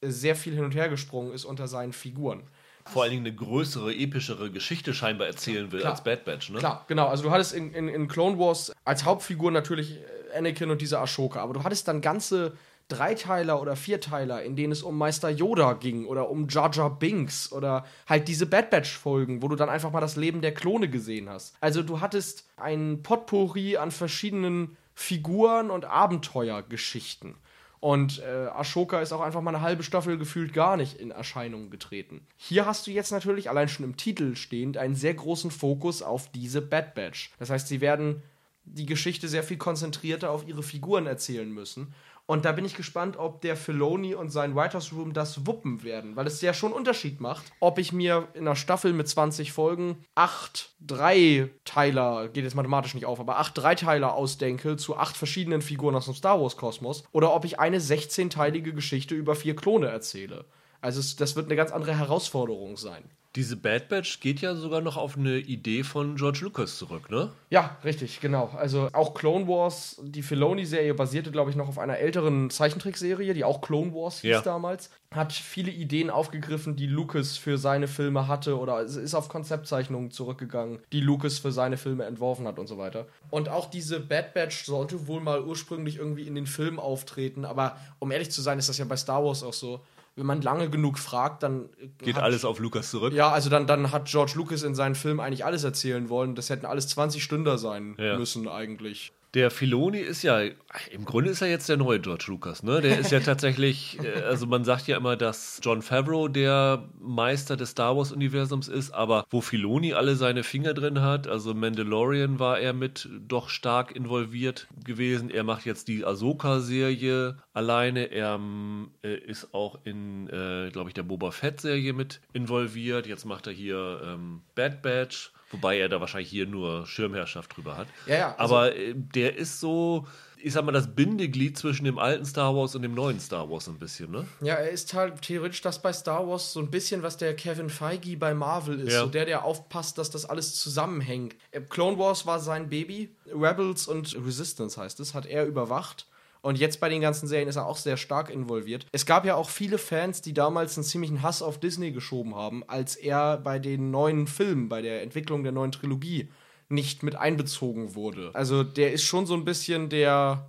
Speaker 2: sehr viel hin und her gesprungen ist unter seinen Figuren
Speaker 1: vor allen Dingen eine größere, epischere Geschichte scheinbar erzählen will Klar. als Bad Batch, ne?
Speaker 2: Klar, genau. Also du hattest in, in, in Clone Wars als Hauptfigur natürlich Anakin und diese Ashoka, aber du hattest dann ganze Dreiteiler oder Vierteiler, in denen es um Meister Yoda ging oder um Jar Jar Binks oder halt diese Bad Batch Folgen, wo du dann einfach mal das Leben der Klone gesehen hast. Also du hattest ein Potpourri an verschiedenen Figuren und Abenteuergeschichten. Und äh, Ashoka ist auch einfach mal eine halbe Staffel gefühlt gar nicht in Erscheinung getreten. Hier hast du jetzt natürlich allein schon im Titel stehend einen sehr großen Fokus auf diese Bad Batch. Das heißt, sie werden die Geschichte sehr viel konzentrierter auf ihre Figuren erzählen müssen. Und da bin ich gespannt, ob der Filoni und sein Writers Room das wuppen werden, weil es ja schon Unterschied macht, ob ich mir in einer Staffel mit 20 Folgen acht Dreiteiler, geht jetzt mathematisch nicht auf, aber acht Dreiteiler ausdenke zu acht verschiedenen Figuren aus dem Star Wars Kosmos oder ob ich eine 16-teilige Geschichte über vier Klone erzähle. Also das wird eine ganz andere Herausforderung sein.
Speaker 1: Diese Bad Batch geht ja sogar noch auf eine Idee von George Lucas zurück, ne?
Speaker 2: Ja, richtig, genau. Also auch Clone Wars, die Filoni-Serie basierte, glaube ich, noch auf einer älteren Zeichentrickserie, die auch Clone Wars hieß ja. damals. Hat viele Ideen aufgegriffen, die Lucas für seine Filme hatte oder ist auf Konzeptzeichnungen zurückgegangen, die Lucas für seine Filme entworfen hat und so weiter. Und auch diese Bad Batch sollte wohl mal ursprünglich irgendwie in den Filmen auftreten, aber um ehrlich zu sein, ist das ja bei Star Wars auch so wenn man lange genug fragt, dann.
Speaker 1: Geht hat, alles auf Lucas zurück?
Speaker 2: Ja, also dann, dann hat George Lucas in seinen Filmen eigentlich alles erzählen wollen. Das hätten alles 20 Stunden sein ja. müssen, eigentlich.
Speaker 1: Der Filoni ist ja, im Grunde ist er jetzt der neue George Lucas, ne? Der ist ja tatsächlich, äh, also man sagt ja immer, dass John Favreau der Meister des Star Wars-Universums ist, aber wo Filoni alle seine Finger drin hat, also Mandalorian war er mit doch stark involviert gewesen. Er macht jetzt die Ahsoka-Serie alleine. Er äh, ist auch in, äh, glaube ich, der Boba Fett-Serie mit involviert. Jetzt macht er hier ähm, Bad Batch. Wobei er da wahrscheinlich hier nur Schirmherrschaft drüber hat.
Speaker 2: Ja, ja.
Speaker 1: Also Aber äh, der ist so, ich sag mal, das Bindeglied zwischen dem alten Star Wars und dem neuen Star Wars ein bisschen, ne?
Speaker 2: Ja, er ist halt theoretisch das bei Star Wars so ein bisschen, was der Kevin Feige bei Marvel ist. Ja. So der, der aufpasst, dass das alles zusammenhängt. Äh, Clone Wars war sein Baby. Rebels und Resistance heißt es, hat er überwacht. Und jetzt bei den ganzen Serien ist er auch sehr stark involviert. Es gab ja auch viele Fans, die damals einen ziemlichen Hass auf Disney geschoben haben, als er bei den neuen Filmen, bei der Entwicklung der neuen Trilogie nicht mit einbezogen wurde. Also der ist schon so ein bisschen der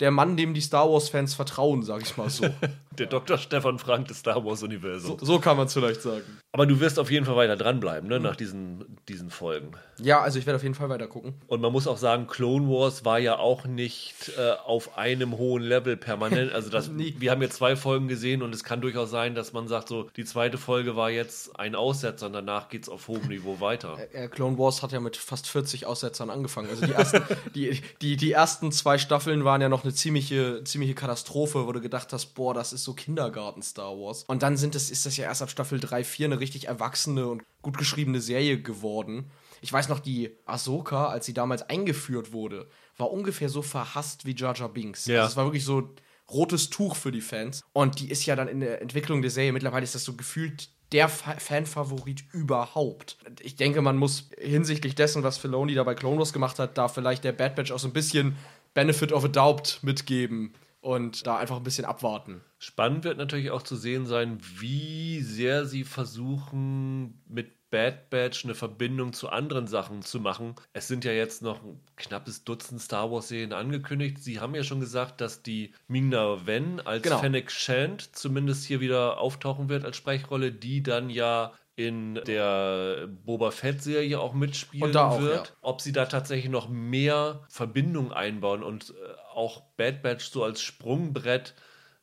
Speaker 2: der Mann, dem die Star Wars-Fans vertrauen, sag ich mal so.
Speaker 1: der Dr. Stefan Frank des Star Wars-Universums.
Speaker 2: So, so, kann man es vielleicht sagen.
Speaker 1: Aber du wirst auf jeden Fall weiter dranbleiben, ne, mhm. nach diesen, diesen Folgen.
Speaker 2: Ja, also ich werde auf jeden Fall weiter gucken.
Speaker 1: Und man muss auch sagen, Clone Wars war ja auch nicht äh, auf einem hohen Level permanent. Also das, wir haben jetzt zwei Folgen gesehen und es kann durchaus sein, dass man sagt, so die zweite Folge war jetzt ein Aussetzer und danach geht es auf hohem Niveau weiter.
Speaker 2: Äh, äh, Clone Wars hat ja mit fast 40 Aussetzern angefangen. Also die ersten, die, die, die ersten zwei Staffeln waren ja noch eine ziemliche, ziemliche Katastrophe, wo du gedacht hast, boah, das ist so Kindergarten-Star Wars. Und dann sind das, ist das ja erst ab Staffel 3, 4 eine richtig erwachsene und gut geschriebene Serie geworden. ich weiß noch, die Ahsoka, als sie damals eingeführt wurde, war ungefähr so verhasst wie Jar Jar Binks.
Speaker 1: Ja.
Speaker 2: Also es war wirklich so rotes Tuch für die Fans. Und die ist ja dann in der Entwicklung der Serie, mittlerweile ist das so gefühlt der Fa Fanfavorit überhaupt. Ich denke, man muss hinsichtlich dessen, was Filoni da bei Clone Wars gemacht hat, da vielleicht der Bad Batch auch so ein bisschen Benefit of a Doubt mitgeben und da einfach ein bisschen abwarten.
Speaker 1: Spannend wird natürlich auch zu sehen sein, wie sehr sie versuchen, mit Bad Batch eine Verbindung zu anderen Sachen zu machen. Es sind ja jetzt noch ein knappes Dutzend Star Wars-Serien angekündigt. Sie haben ja schon gesagt, dass die Ming-Na Wen als
Speaker 2: Genau.
Speaker 1: Fennec Shand zumindest hier wieder auftauchen wird als Sprechrolle, die dann ja in der Boba Fett-Serie auch mitspielen
Speaker 2: Und da auch,
Speaker 1: wird.
Speaker 2: ja.
Speaker 1: Ob sie da tatsächlich noch mehr Verbindung einbauen und äh, auch Bad Batch so als Sprungbrett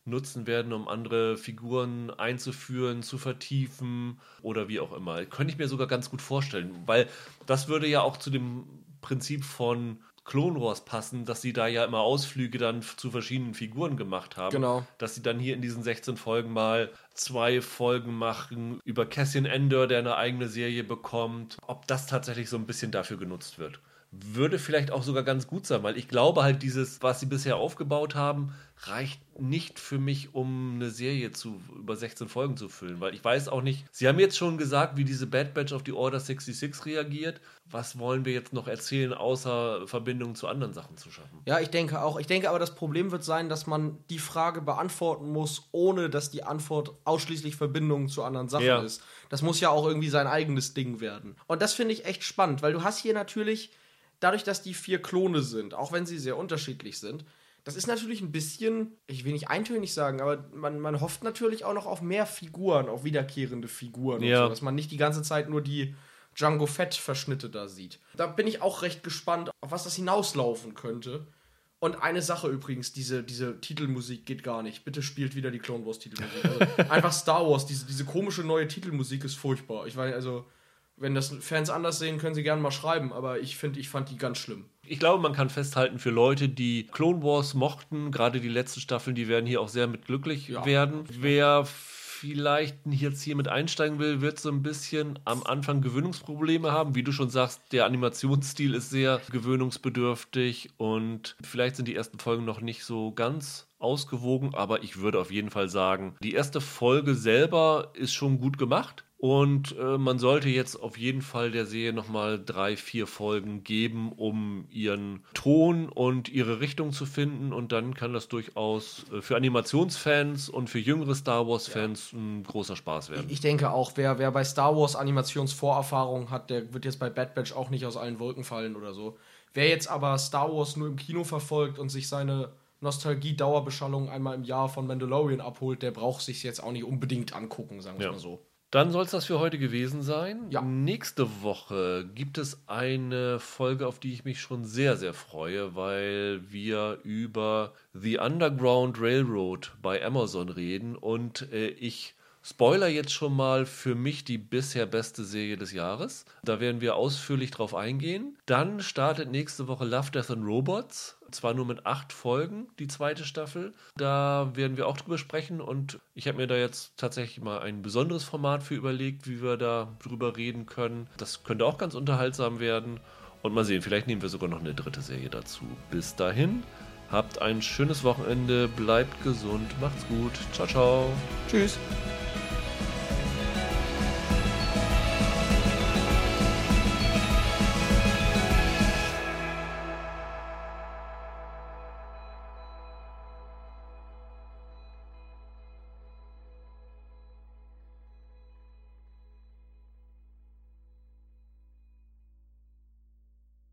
Speaker 1: nutzen werden, um andere Figuren einzuführen, zu vertiefen oder wie auch immer. Könnte ich mir sogar ganz gut vorstellen, weil das würde ja auch zu dem Prinzip von Clone Wars passen, dass sie da ja immer Ausflüge dann zu verschiedenen Figuren gemacht haben.
Speaker 2: Genau.
Speaker 1: Dass sie dann hier in diesen 16 Folgen mal zwei Folgen machen über Cassian Endor, der eine eigene Serie bekommt. Ob das tatsächlich so ein bisschen dafür genutzt wird. Würde vielleicht auch sogar ganz gut sein, weil ich glaube halt, dieses, was sie bisher aufgebaut haben, reicht nicht für mich, um eine Serie zu über 16 Folgen zu füllen. Weil ich weiß auch nicht, sie haben jetzt schon gesagt, wie diese Bad Batch auf die Order 66 reagiert. Was wollen wir jetzt noch erzählen, außer Verbindungen zu anderen Sachen zu schaffen?
Speaker 2: Ja, ich denke auch. Ich denke aber, das Problem wird sein, dass man die Frage beantworten muss, ohne dass die Antwort ausschließlich Verbindungen zu anderen Sachen
Speaker 1: Ja.
Speaker 2: ist. Das muss ja auch irgendwie sein eigenes Ding werden. Und das finde ich echt spannend, weil du hast hier natürlich, dadurch, dass die vier Klone sind, auch wenn sie sehr unterschiedlich sind, das ist natürlich ein bisschen, ich will nicht eintönig sagen, aber man, man hofft natürlich auch noch auf mehr Figuren, auf wiederkehrende Figuren und
Speaker 1: Ja.
Speaker 2: so, dass man nicht die ganze Zeit nur die Django Fett-Verschnitte da sieht. Da bin ich auch recht gespannt, auf was das hinauslaufen könnte. Und eine Sache übrigens, diese, diese Titelmusik geht gar nicht. Bitte spielt wieder die Clone Wars Titelmusik. Also einfach Star Wars, diese, diese komische neue Titelmusik ist furchtbar. Ich weiß, also, wenn das Fans anders sehen, können sie gerne mal schreiben, aber ich finde, ich fand die ganz schlimm.
Speaker 1: Ich glaube, man kann festhalten, für Leute, die Clone Wars mochten, gerade die letzten Staffeln, die werden hier auch sehr mit glücklich
Speaker 2: Ja.
Speaker 1: werden. Wer vielleicht jetzt hier mit einsteigen will, wird so ein bisschen am Anfang Gewöhnungsprobleme haben. Wie du schon sagst, der Animationsstil ist sehr gewöhnungsbedürftig und vielleicht sind die ersten Folgen noch nicht so ganz ausgewogen, aber ich würde auf jeden Fall sagen, die erste Folge selber ist schon gut gemacht. Und äh, man sollte jetzt auf jeden Fall der Serie nochmal drei, vier Folgen geben, um ihren Ton und ihre Richtung zu finden. Und dann kann das durchaus äh, für Animationsfans und für jüngere Star Wars-Fans ein großer Spaß werden.
Speaker 2: Ich denke auch, wer, wer bei Star Wars Animationsvorerfahrung hat, der wird jetzt bei Bad Batch auch nicht aus allen Wolken fallen oder so. Wer jetzt aber Star Wars nur im Kino verfolgt und sich seine Nostalgie-Dauerbeschallung einmal im Jahr von Mandalorian abholt, der braucht sich jetzt auch nicht unbedingt angucken, sagen wir
Speaker 1: Ja.
Speaker 2: mal so.
Speaker 1: Dann soll es das für heute gewesen sein.
Speaker 2: Ja.
Speaker 1: Nächste Woche gibt es eine Folge, auf die ich mich schon sehr, sehr freue, weil wir über The Underground Railroad bei Amazon reden und äh, ich spoiler jetzt schon mal für mich die bisher beste Serie des Jahres. Da werden wir ausführlich drauf eingehen. Dann startet nächste Woche Love, Death and Robots. Zwar nur mit acht Folgen, die zweite Staffel. Da werden wir auch drüber sprechen und ich habe mir da jetzt tatsächlich mal ein besonderes Format für überlegt, wie wir da drüber reden können. Das könnte auch ganz unterhaltsam werden. Und mal sehen, vielleicht nehmen wir sogar noch eine dritte Serie dazu. Bis dahin, habt ein schönes Wochenende, bleibt gesund, macht's gut. Ciao, ciao.
Speaker 2: Tschüss.